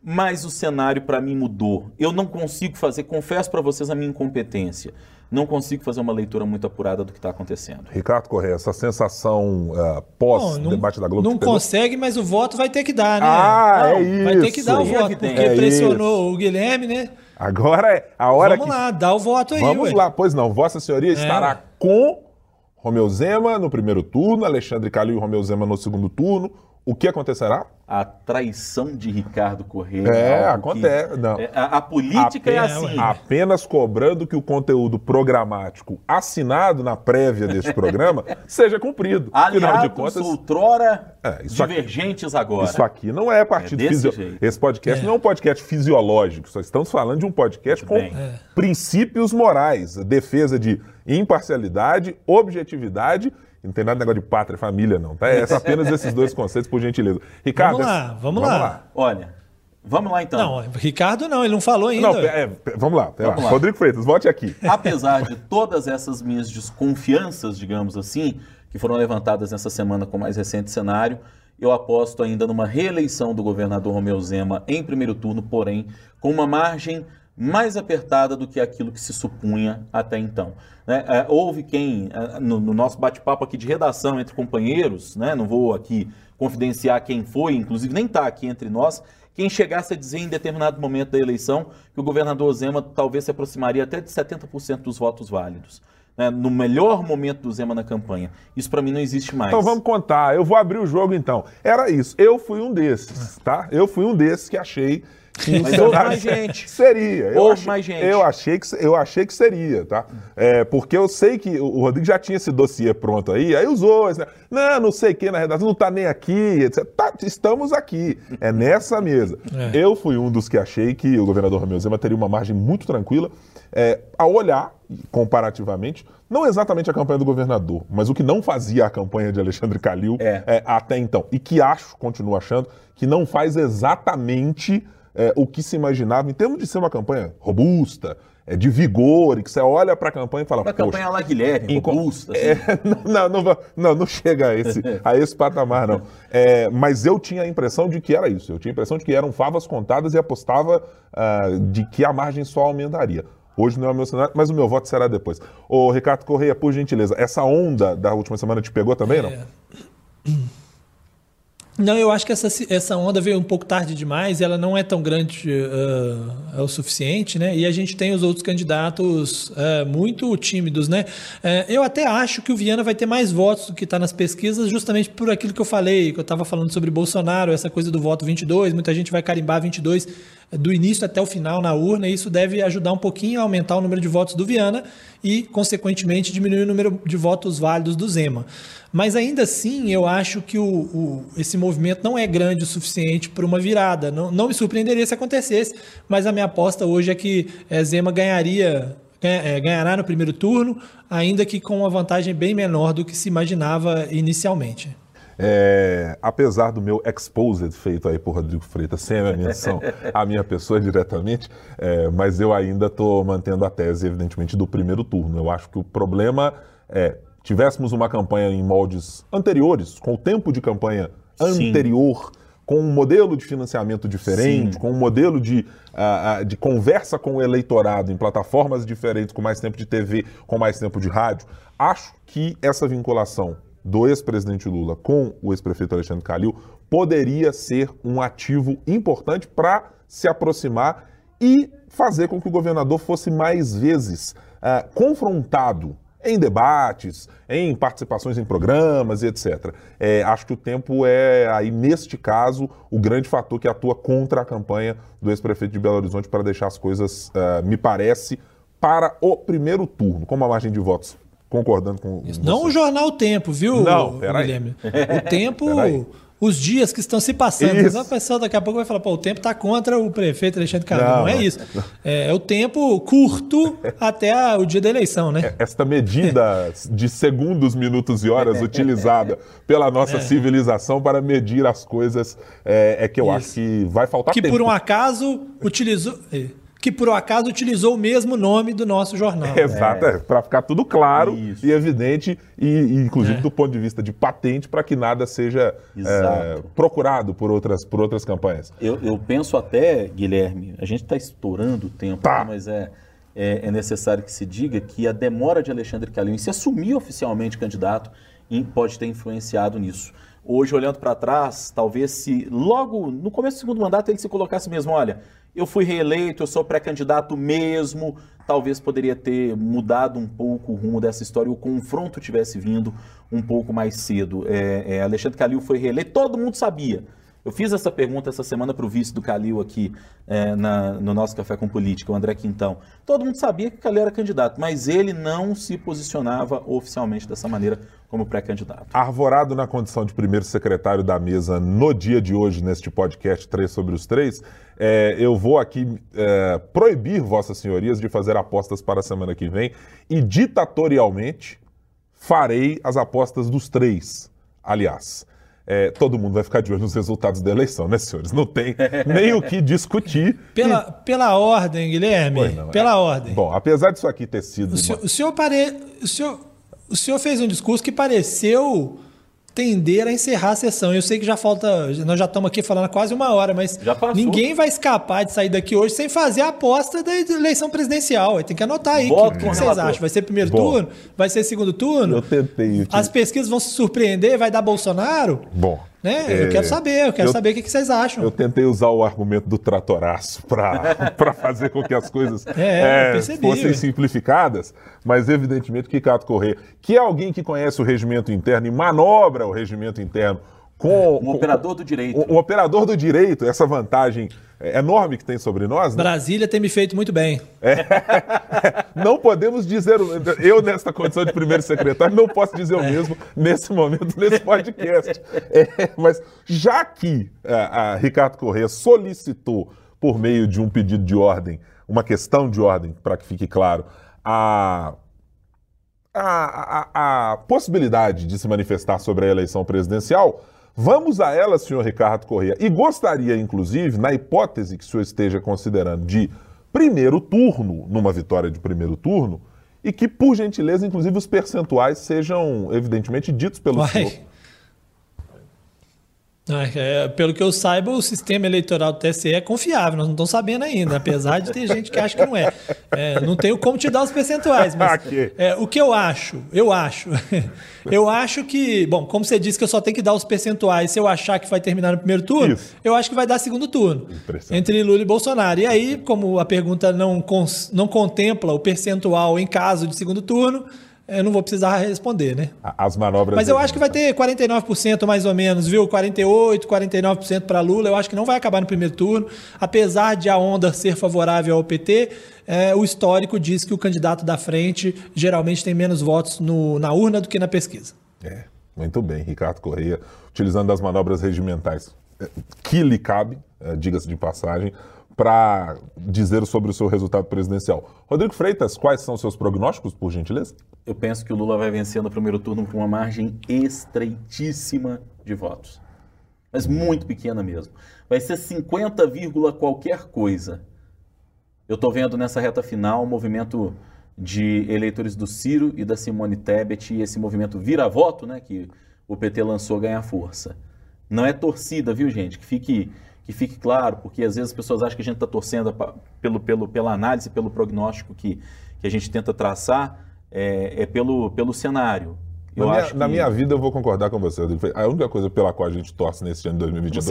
Mas o cenário para mim mudou. Eu não consigo fazer, confesso para vocês a minha incompetência, não consigo fazer uma leitura muito apurada do que está acontecendo. Ricardo Correia, essa sensação uh, pós-debate da Globo. Não consegue, mas o voto vai ter que dar, né? Ah, não, é isso. Vai ter que dar o voto, porque é pressionou isso. o Guilherme, né? Agora é a hora Vamos que... lá, dá o voto aí. Vamos ué. lá, pois não. Vossa Senhoria é. estará com Romeu Zema no primeiro turno, Alexandre Calil e Romeu Zema no segundo turno, o que acontecerá? A traição de Ricardo Correia. É, acontece. Não. É, a, a, política apenas, é assim. Apenas cobrando que o conteúdo programático assinado na prévia deste programa seja cumprido. Aliados Afinal de contas, outrora é, divergentes aqui, agora. Isso aqui não é partido é fisiológico. Esse podcast é. não é um podcast fisiológico. Só estamos falando de um podcast Muito com bem. princípios morais. Defesa de imparcialidade, objetividade não tem nada de negócio de pátria família, não, tá? É apenas esses dois conceitos, por gentileza. Ricardo. Vamos lá, vamos, vamos lá. lá. Olha, vamos lá então. Não, Ricardo não, ele não falou ainda. Não, é, vamos lá, vamos lá. Rodrigo Freitas, volte aqui. Apesar de todas essas minhas desconfianças, digamos assim, que foram levantadas nessa semana com o mais recente cenário, eu aposto ainda numa reeleição do governador Romeu Zema em primeiro turno, porém, com uma margem mais apertada do que aquilo que se supunha até então. Né? É, houve quem, é, no, no nosso bate-papo aqui de redação entre companheiros, né? não vou aqui confidenciar quem foi, inclusive nem está aqui entre nós, quem chegasse a dizer em determinado momento da eleição que o governador Zema talvez se aproximaria até de 70% dos votos válidos. Né? no melhor momento do Zema na campanha. Isso para mim não existe mais. Então vamos contar. Eu vou abrir o jogo então. Era isso. Eu fui um desses, tá? Eu fui um desses que achei mas houve mais gente. Seria. Eu houve mais gente. Eu achei, que, eu achei que seria, tá? É, porque eu sei que o Rodrigo já tinha esse dossiê pronto aí, aí usou. Né? Não, não sei quem na redação, não tá nem aqui, etc. Tá, estamos aqui. É nessa mesa. É. Eu fui um dos que achei que o governador Romeu Zema teria uma margem muito tranquila é, a olhar, comparativamente, não exatamente a campanha do governador, mas o que não fazia a campanha de Alexandre Calil é. É, até então. E que acho, continuo achando, que não faz exatamente é, o que se imaginava em termos de ser uma campanha robusta, é, de vigor, e que você olha para a campanha e fala. Uma campanha lá Guilherme, robusta. Assim. É, não, não, não, não, chega a esse, a esse patamar, não. É, mas eu tinha a impressão de que era isso. Eu tinha a impressão de que eram favas contadas e apostava uh, de que a margem só aumentaria. Hoje não é o meu cenário, mas o meu voto será depois. Ô, Ricardo Correia, por gentileza, essa onda da última semana te pegou também, não? É. Não, eu acho que essa, essa onda veio um pouco tarde demais, ela não é tão grande uh, o suficiente, né? E a gente tem os outros candidatos uh, muito tímidos, né? Uh, eu até acho que o Viana vai ter mais votos do que está nas pesquisas, justamente por aquilo que eu falei, que eu estava falando sobre Bolsonaro, essa coisa do voto 22, muita gente vai carimbar 22 do início até o final na urna, e isso deve ajudar um pouquinho a aumentar o número de votos do Viana e, consequentemente, diminuir o número de votos válidos do Zema. Mas ainda assim, eu acho que o, o, esse movimento não é grande o suficiente para uma virada. Não, não, me surpreenderia se acontecesse, mas a minha aposta hoje é que é, Zema ganharia, é, ganhará no primeiro turno, ainda que com uma vantagem bem menor do que se imaginava inicialmente. É, apesar do meu exposed feito aí por Rodrigo Freitas, sem a menção à minha pessoa diretamente, é, mas eu ainda estou mantendo a tese, evidentemente, do primeiro turno. Eu acho que o problema é tivéssemos uma campanha em moldes anteriores, com o tempo de campanha anterior, Sim. com um modelo de financiamento diferente, Sim. com um modelo de, uh, de conversa com o eleitorado em plataformas diferentes, com mais tempo de TV, com mais tempo de rádio, acho que essa vinculação do ex-presidente Lula com o ex-prefeito Alexandre Calil poderia ser um ativo importante para se aproximar e fazer com que o governador fosse mais vezes uh, confrontado em debates, em participações em programas e etc. É, acho que o tempo é, aí, neste caso, o grande fator que atua contra a campanha do ex-prefeito de Belo Horizonte para deixar as coisas, uh, me parece, para o primeiro turno, com uma margem de votos concordando com Isso, Não o jornal Tempo, viu, Não, Guilherme? O Tempo os dias que estão se passando. Isso. A pessoa daqui a pouco vai falar, pô, o tempo está contra o prefeito Alexandre Calil. Não, não, é isso. É, é, o tempo curto até a, o dia da eleição, né? É, esta medida de segundos, minutos e horas utilizada pela nossa é. civilização para medir as coisas é, é que eu isso. acho que vai faltar que tempo. Que por um acaso utilizou que por um acaso utilizou o mesmo nome do nosso jornal. Exato, é. para ficar tudo claro Isso. e evidente, e, e inclusive é. do ponto de vista de patente, para que nada seja é, procurado por outras, por outras campanhas. Eu, eu penso até, Guilherme, a gente está estourando o tempo, tá. mas é, é, é, necessário que se diga que a demora de Alexandre Calil em se assumir oficialmente candidato pode ter influenciado nisso. Hoje, olhando para trás, talvez se logo no começo do segundo mandato ele se colocasse mesmo, olha, eu fui reeleito, eu sou pré-candidato mesmo, talvez poderia ter mudado um pouco o rumo dessa história, o confronto tivesse vindo um pouco mais cedo. É, é, Alexandre Calil foi reeleito, todo mundo sabia. Eu fiz essa pergunta essa semana para o vice do Calil aqui é, na, no nosso Café com Política, o André Quintão. Todo mundo sabia que o Calil era candidato, mas ele não se posicionava oficialmente dessa maneira como pré-candidato. Arvorado na condição de primeiro secretário da mesa no dia de hoje, neste podcast Três sobre os Três, é, eu vou aqui é, proibir Vossas Senhorias de fazer apostas para a semana que vem e ditatorialmente farei as apostas dos três. Aliás, é, todo mundo vai ficar de olho nos resultados da eleição, né, senhores? Não tem nem o que discutir. Pela, pela ordem, Guilherme. Não, pela é, ordem. Bom, apesar disso aqui ter sido. O, uma... senhor, o, senhor pare... o, senhor, o senhor fez um discurso que pareceu tender a encerrar a sessão. Eu sei que já falta, nós já estamos aqui falando há quase uma hora, mas ninguém vai escapar de sair daqui hoje sem fazer a aposta da eleição presidencial. Tem que anotar aí. O que, vocês acham? Vai ser primeiro Bom, turno? Vai ser segundo turno? Eu tentei. As pesquisas vão se surpreender? Vai dar Bolsonaro? Bom. Né? É, eu quero saber, eu quero eu, saber o que, vocês acham. Eu tentei usar o argumento do tratoraço para fazer com que as coisas é, é, percebi, fossem simplificadas, mas evidentemente que Cato Corrêa, que é alguém que conhece o regimento interno e manobra o regimento interno com um operador do direito. O, operador do direito, essa vantagem enorme que tem sobre nós. Né? Brasília tem me feito muito bem. É, não podemos dizer, eu nesta condição de primeiro secretário, não posso dizer o é. mesmo nesse momento, nesse podcast. É, mas já que a, a Ricardo Corrêa solicitou, por meio de um pedido de ordem, uma questão de ordem, para que fique claro, a a, a, a, possibilidade de se manifestar sobre a eleição presidencial, Vamos a ela, senhor Ricardo Corrêa. E gostaria, inclusive, na hipótese que o senhor esteja considerando de primeiro turno, numa vitória de primeiro turno, e que, por gentileza, inclusive, os percentuais sejam, evidentemente, ditos pelo senhor. É, pelo que eu saiba, o sistema eleitoral do TSE é confiável, nós não estamos sabendo ainda, apesar de ter gente que acha que não é. é não tenho como te dar os percentuais, mas é, o que eu acho, eu acho, eu acho que, bom, como você disse que eu só tenho que dar os percentuais se eu achar que vai terminar no primeiro turno, Isso. eu acho que vai dar segundo turno entre Lula e Bolsonaro. E aí, como a pergunta não, não contempla o percentual em caso de segundo turno, eu não vou precisar responder, né? As manobras. Mas eu acho que vai ter 49% mais ou menos, viu? 48%, 49% para Lula. Eu acho que não vai acabar no primeiro turno. Apesar de a onda ser favorável ao PT, é, o histórico diz que o candidato da frente geralmente tem menos votos no, na urna do que na pesquisa. É, muito bem. Ricardo Correia, utilizando as manobras regimentais é, que lhe cabe, é, diga-se de passagem, para dizer sobre o seu resultado presidencial. Rodrigo Freitas, quais são seus prognósticos, por gentileza? Eu penso que o Lula vai vencer no primeiro turno com uma margem estreitíssima de votos. Mas muito pequena mesmo. Vai ser 50, qualquer coisa. Eu estou vendo nessa reta final o um movimento de eleitores do Ciro e da Simone Tebet e esse movimento vira-voto, né, que o PT lançou ganhar força. Não é torcida, viu, gente? Que fique que fique claro, porque às vezes as pessoas acham que a gente está torcendo pelo, pelo, pela análise, pelo prognóstico que, que a gente tenta traçar, é, é pelo, pelo cenário. Eu na, minha, que... na minha vida eu vou concordar com você. A única coisa pela qual a gente torce nesse ano de 2022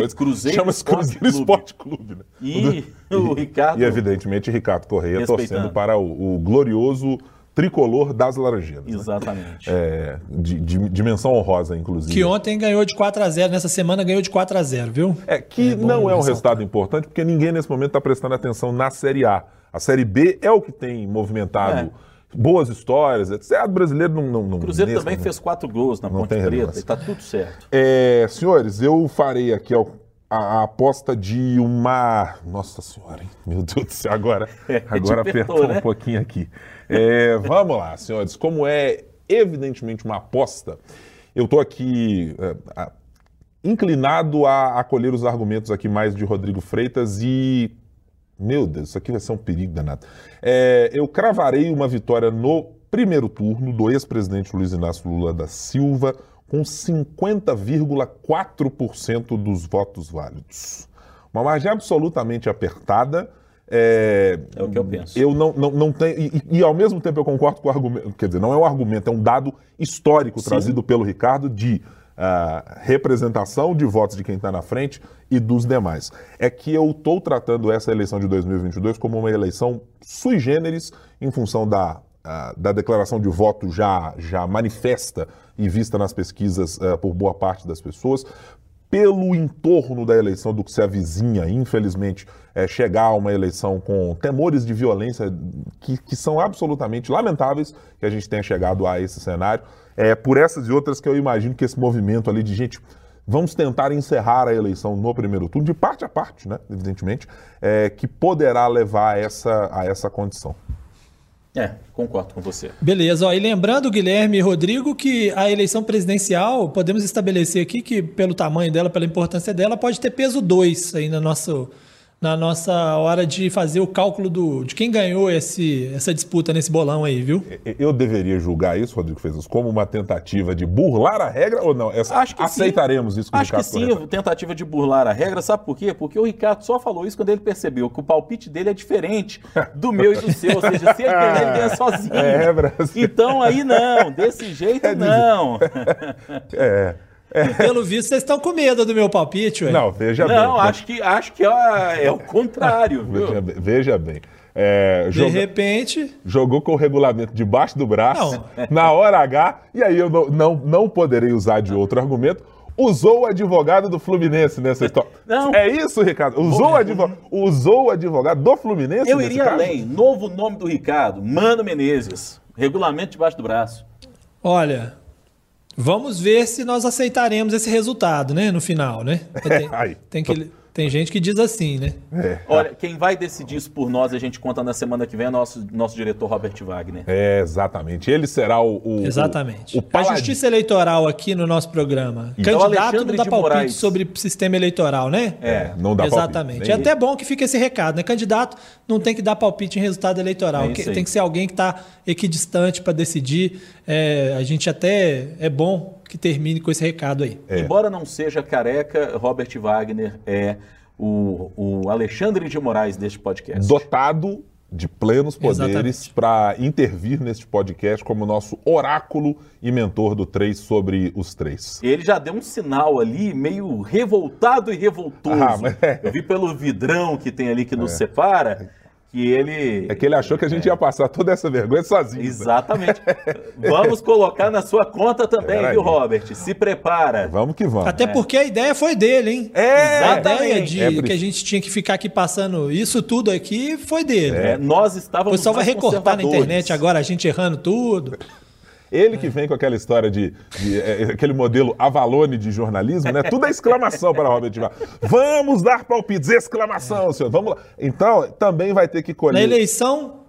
chama-se Cruzeiro Esporte Clube. Né? E o Ricardo. E evidentemente Ricardo Correia torcendo para o, o glorioso tricolor das Laranjeiras. Né? Exatamente. Né? É, de, de, dimensão honrosa, inclusive. Que ontem ganhou de 4 a 0 nessa semana ganhou de 4 a 0 viu? É, que é não é um resultado importante, porque ninguém nesse momento está prestando atenção na Série A. A Série B é o que tem movimentado. É. Boas histórias, etc. O brasileiro não. não, não o Cruzeiro também momento. fez quatro gols na Ponte Preta e está tudo certo. É, senhores, eu farei aqui a, a, aposta de uma. Nossa Senhora, hein? Meu Deus do céu, agora, é, agora apertou né? um pouquinho aqui. É, vamos lá, senhores. Como é evidentemente uma aposta, eu estou aqui é, inclinado a acolher os argumentos aqui mais de Rodrigo Freitas e. Meu Deus, isso aqui vai ser um perigo danado. É, eu cravarei uma vitória no primeiro turno do ex-presidente Luiz Inácio Lula da Silva com 50,4% dos votos válidos. Uma margem absolutamente apertada é, é, o que eu penso. Eu não, não, não tenho. E, e, ao mesmo tempo eu concordo com o argumento. Quer dizer, não é um argumento, é um dado histórico Sim. trazido pelo Ricardo de uh, representação de votos de quem está na frente e dos demais. É que eu estou tratando essa eleição de 2022 como uma eleição sui generis em função da, uh, da declaração de voto já, já manifesta e vista nas pesquisas uh, por boa parte das pessoas, pelo entorno da eleição do que se avizinha, infelizmente, é, chegar a uma eleição com temores de violência que, que são absolutamente lamentáveis que a gente tenha chegado a esse cenário. É por essas e outras que eu imagino que esse movimento ali de gente vamos tentar encerrar a eleição no primeiro turno, de parte a parte, né, evidentemente, é, que poderá levar a essa, a essa condição. É, concordo com você. Beleza, ó, e lembrando, Guilherme e Rodrigo, que a eleição presidencial, podemos estabelecer aqui que, pelo tamanho dela, pela importância dela, pode ter peso 2 aí no nosso, na nossa hora de fazer o cálculo do, de quem ganhou esse, essa disputa nesse bolão aí, viu? Eu deveria julgar isso, Rodrigo Fezos, como uma tentativa de burlar a regra ou não? Essa, Acho que aceitaremos sim. isso que Acho que sim, tentativa de burlar a regra. Sabe por quê? Porque o Ricardo só falou isso quando ele percebeu que o palpite dele é diferente do meu e do seu. Ou seja, se ele ganhar, ele ganha sozinho. É, Brasil. Então aí não, desse jeito é não. é. É. Pelo visto, vocês estão com medo do meu palpite, ué. Não, veja não, bem. Não, acho que, acho que é, é o contrário. veja, bem, veja bem. É, de repente. Jogou com o regulamento debaixo do braço, não. na hora H, e aí eu não, não, não poderei usar de outro argumento. Usou o advogado do Fluminense nessa história. Não. É isso, Ricardo? Usou, o advogado, usou o advogado do Fluminense? Eu iria caso? além. Novo nome do Ricardo, Mano Menezes. Regulamento debaixo do braço. Olha, Vamos ver se nós aceitaremos esse resultado, né? No final, né? Tem, tem que tem gente que diz assim, né? É. Olha, quem vai decidir isso por nós, a gente conta na semana que vem, é nosso, nosso diretor Robert Wagner. É, exatamente. Ele será o. o exatamente. O, o a justiça eleitoral aqui no nosso programa. Candidato não dá palpite Moraes. sobre sistema eleitoral, né? É, não dá Exatamente. Palpite, é até bom que fique esse recado, né? Candidato não tem que dar palpite em resultado eleitoral. É tem que ser alguém que está equidistante para decidir. É, a gente até é bom que termine com esse recado aí. É. Embora não seja careca, Robert Wagner é o, o Alexandre de Moraes deste podcast. Dotado de plenos poderes para intervir neste podcast como nosso oráculo e mentor do três sobre os três. Ele já deu um sinal ali meio revoltado e revoltoso. Ah, mas... Eu vi pelo vidrão que tem ali que nos é. separa que ele. É que ele achou que a gente é. ia passar toda essa vergonha sozinho. Exatamente. vamos colocar na sua conta também, Pera viu, aí. Robert? Se prepara. Vamos que vamos. Até é. porque a ideia foi dele, hein? É, a ideia de é que a gente tinha que ficar aqui passando isso tudo aqui foi dele. É, nós estávamos. O pessoal vai recortar na internet agora, a gente errando tudo. Ele que vem com aquela história de, de é, aquele modelo Avalone de jornalismo, né? Tudo é exclamação para Robert Wagner. Vamos dar palpites, exclamação, senhor. Vamos lá. Então, também vai ter que colher. Na eleição,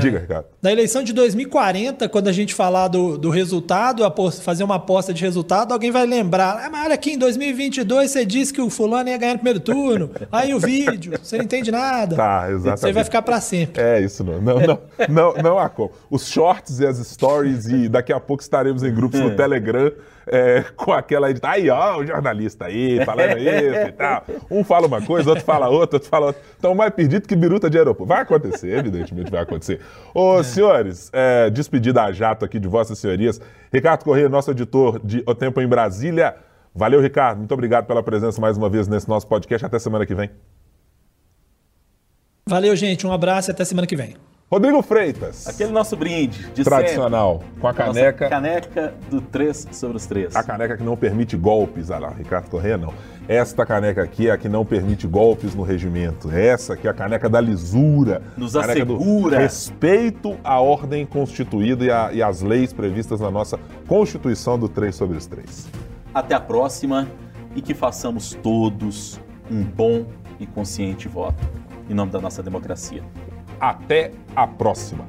Diga, Ricardo. Na eleição de 2040, quando a gente falar do, do resultado, fazer uma aposta de resultado, alguém vai lembrar. Ah, mas olha aqui, em 2022 você disse que o fulano ia ganhar no primeiro turno. Aí o vídeo, você não entende nada. Tá, exatamente. Você vai ficar para sempre. É, isso não. Não, não, não, não há como. Os shorts e as stories, e daqui a pouco estaremos em grupos no Telegram é, com aquela de aí, ó, o jornalista aí, falando isso e tal. Um fala uma coisa, outro fala outra, outro fala outra. Então, mais perdido que biruta de aeroporto. Vai acontecer, evidentemente vai acontecer. Ô, é. senhores, é, despedida a jato aqui de vossas senhorias. Ricardo Corrêa, nosso editor de O Tempo em Brasília. Valeu, Ricardo. Muito obrigado pela presença mais uma vez nesse nosso podcast. Até semana que vem. Valeu, gente. Um abraço e até semana que vem. Rodrigo Freitas. Aquele nosso brinde de Tradicional. Sempre. Com a caneca. Nossa caneca do 3 sobre os 3. A caneca que não permite golpes. Ah lá, Ricardo Corrêa não. Esta caneca aqui é a que não permite golpes no regimento. Essa aqui é a caneca da lisura. Nos assegura. respeito à ordem constituída e, a, e às leis previstas na nossa Constituição do 3 sobre os 3. Até a próxima e que façamos todos um bom e consciente voto. Em nome da nossa democracia. Até a próxima!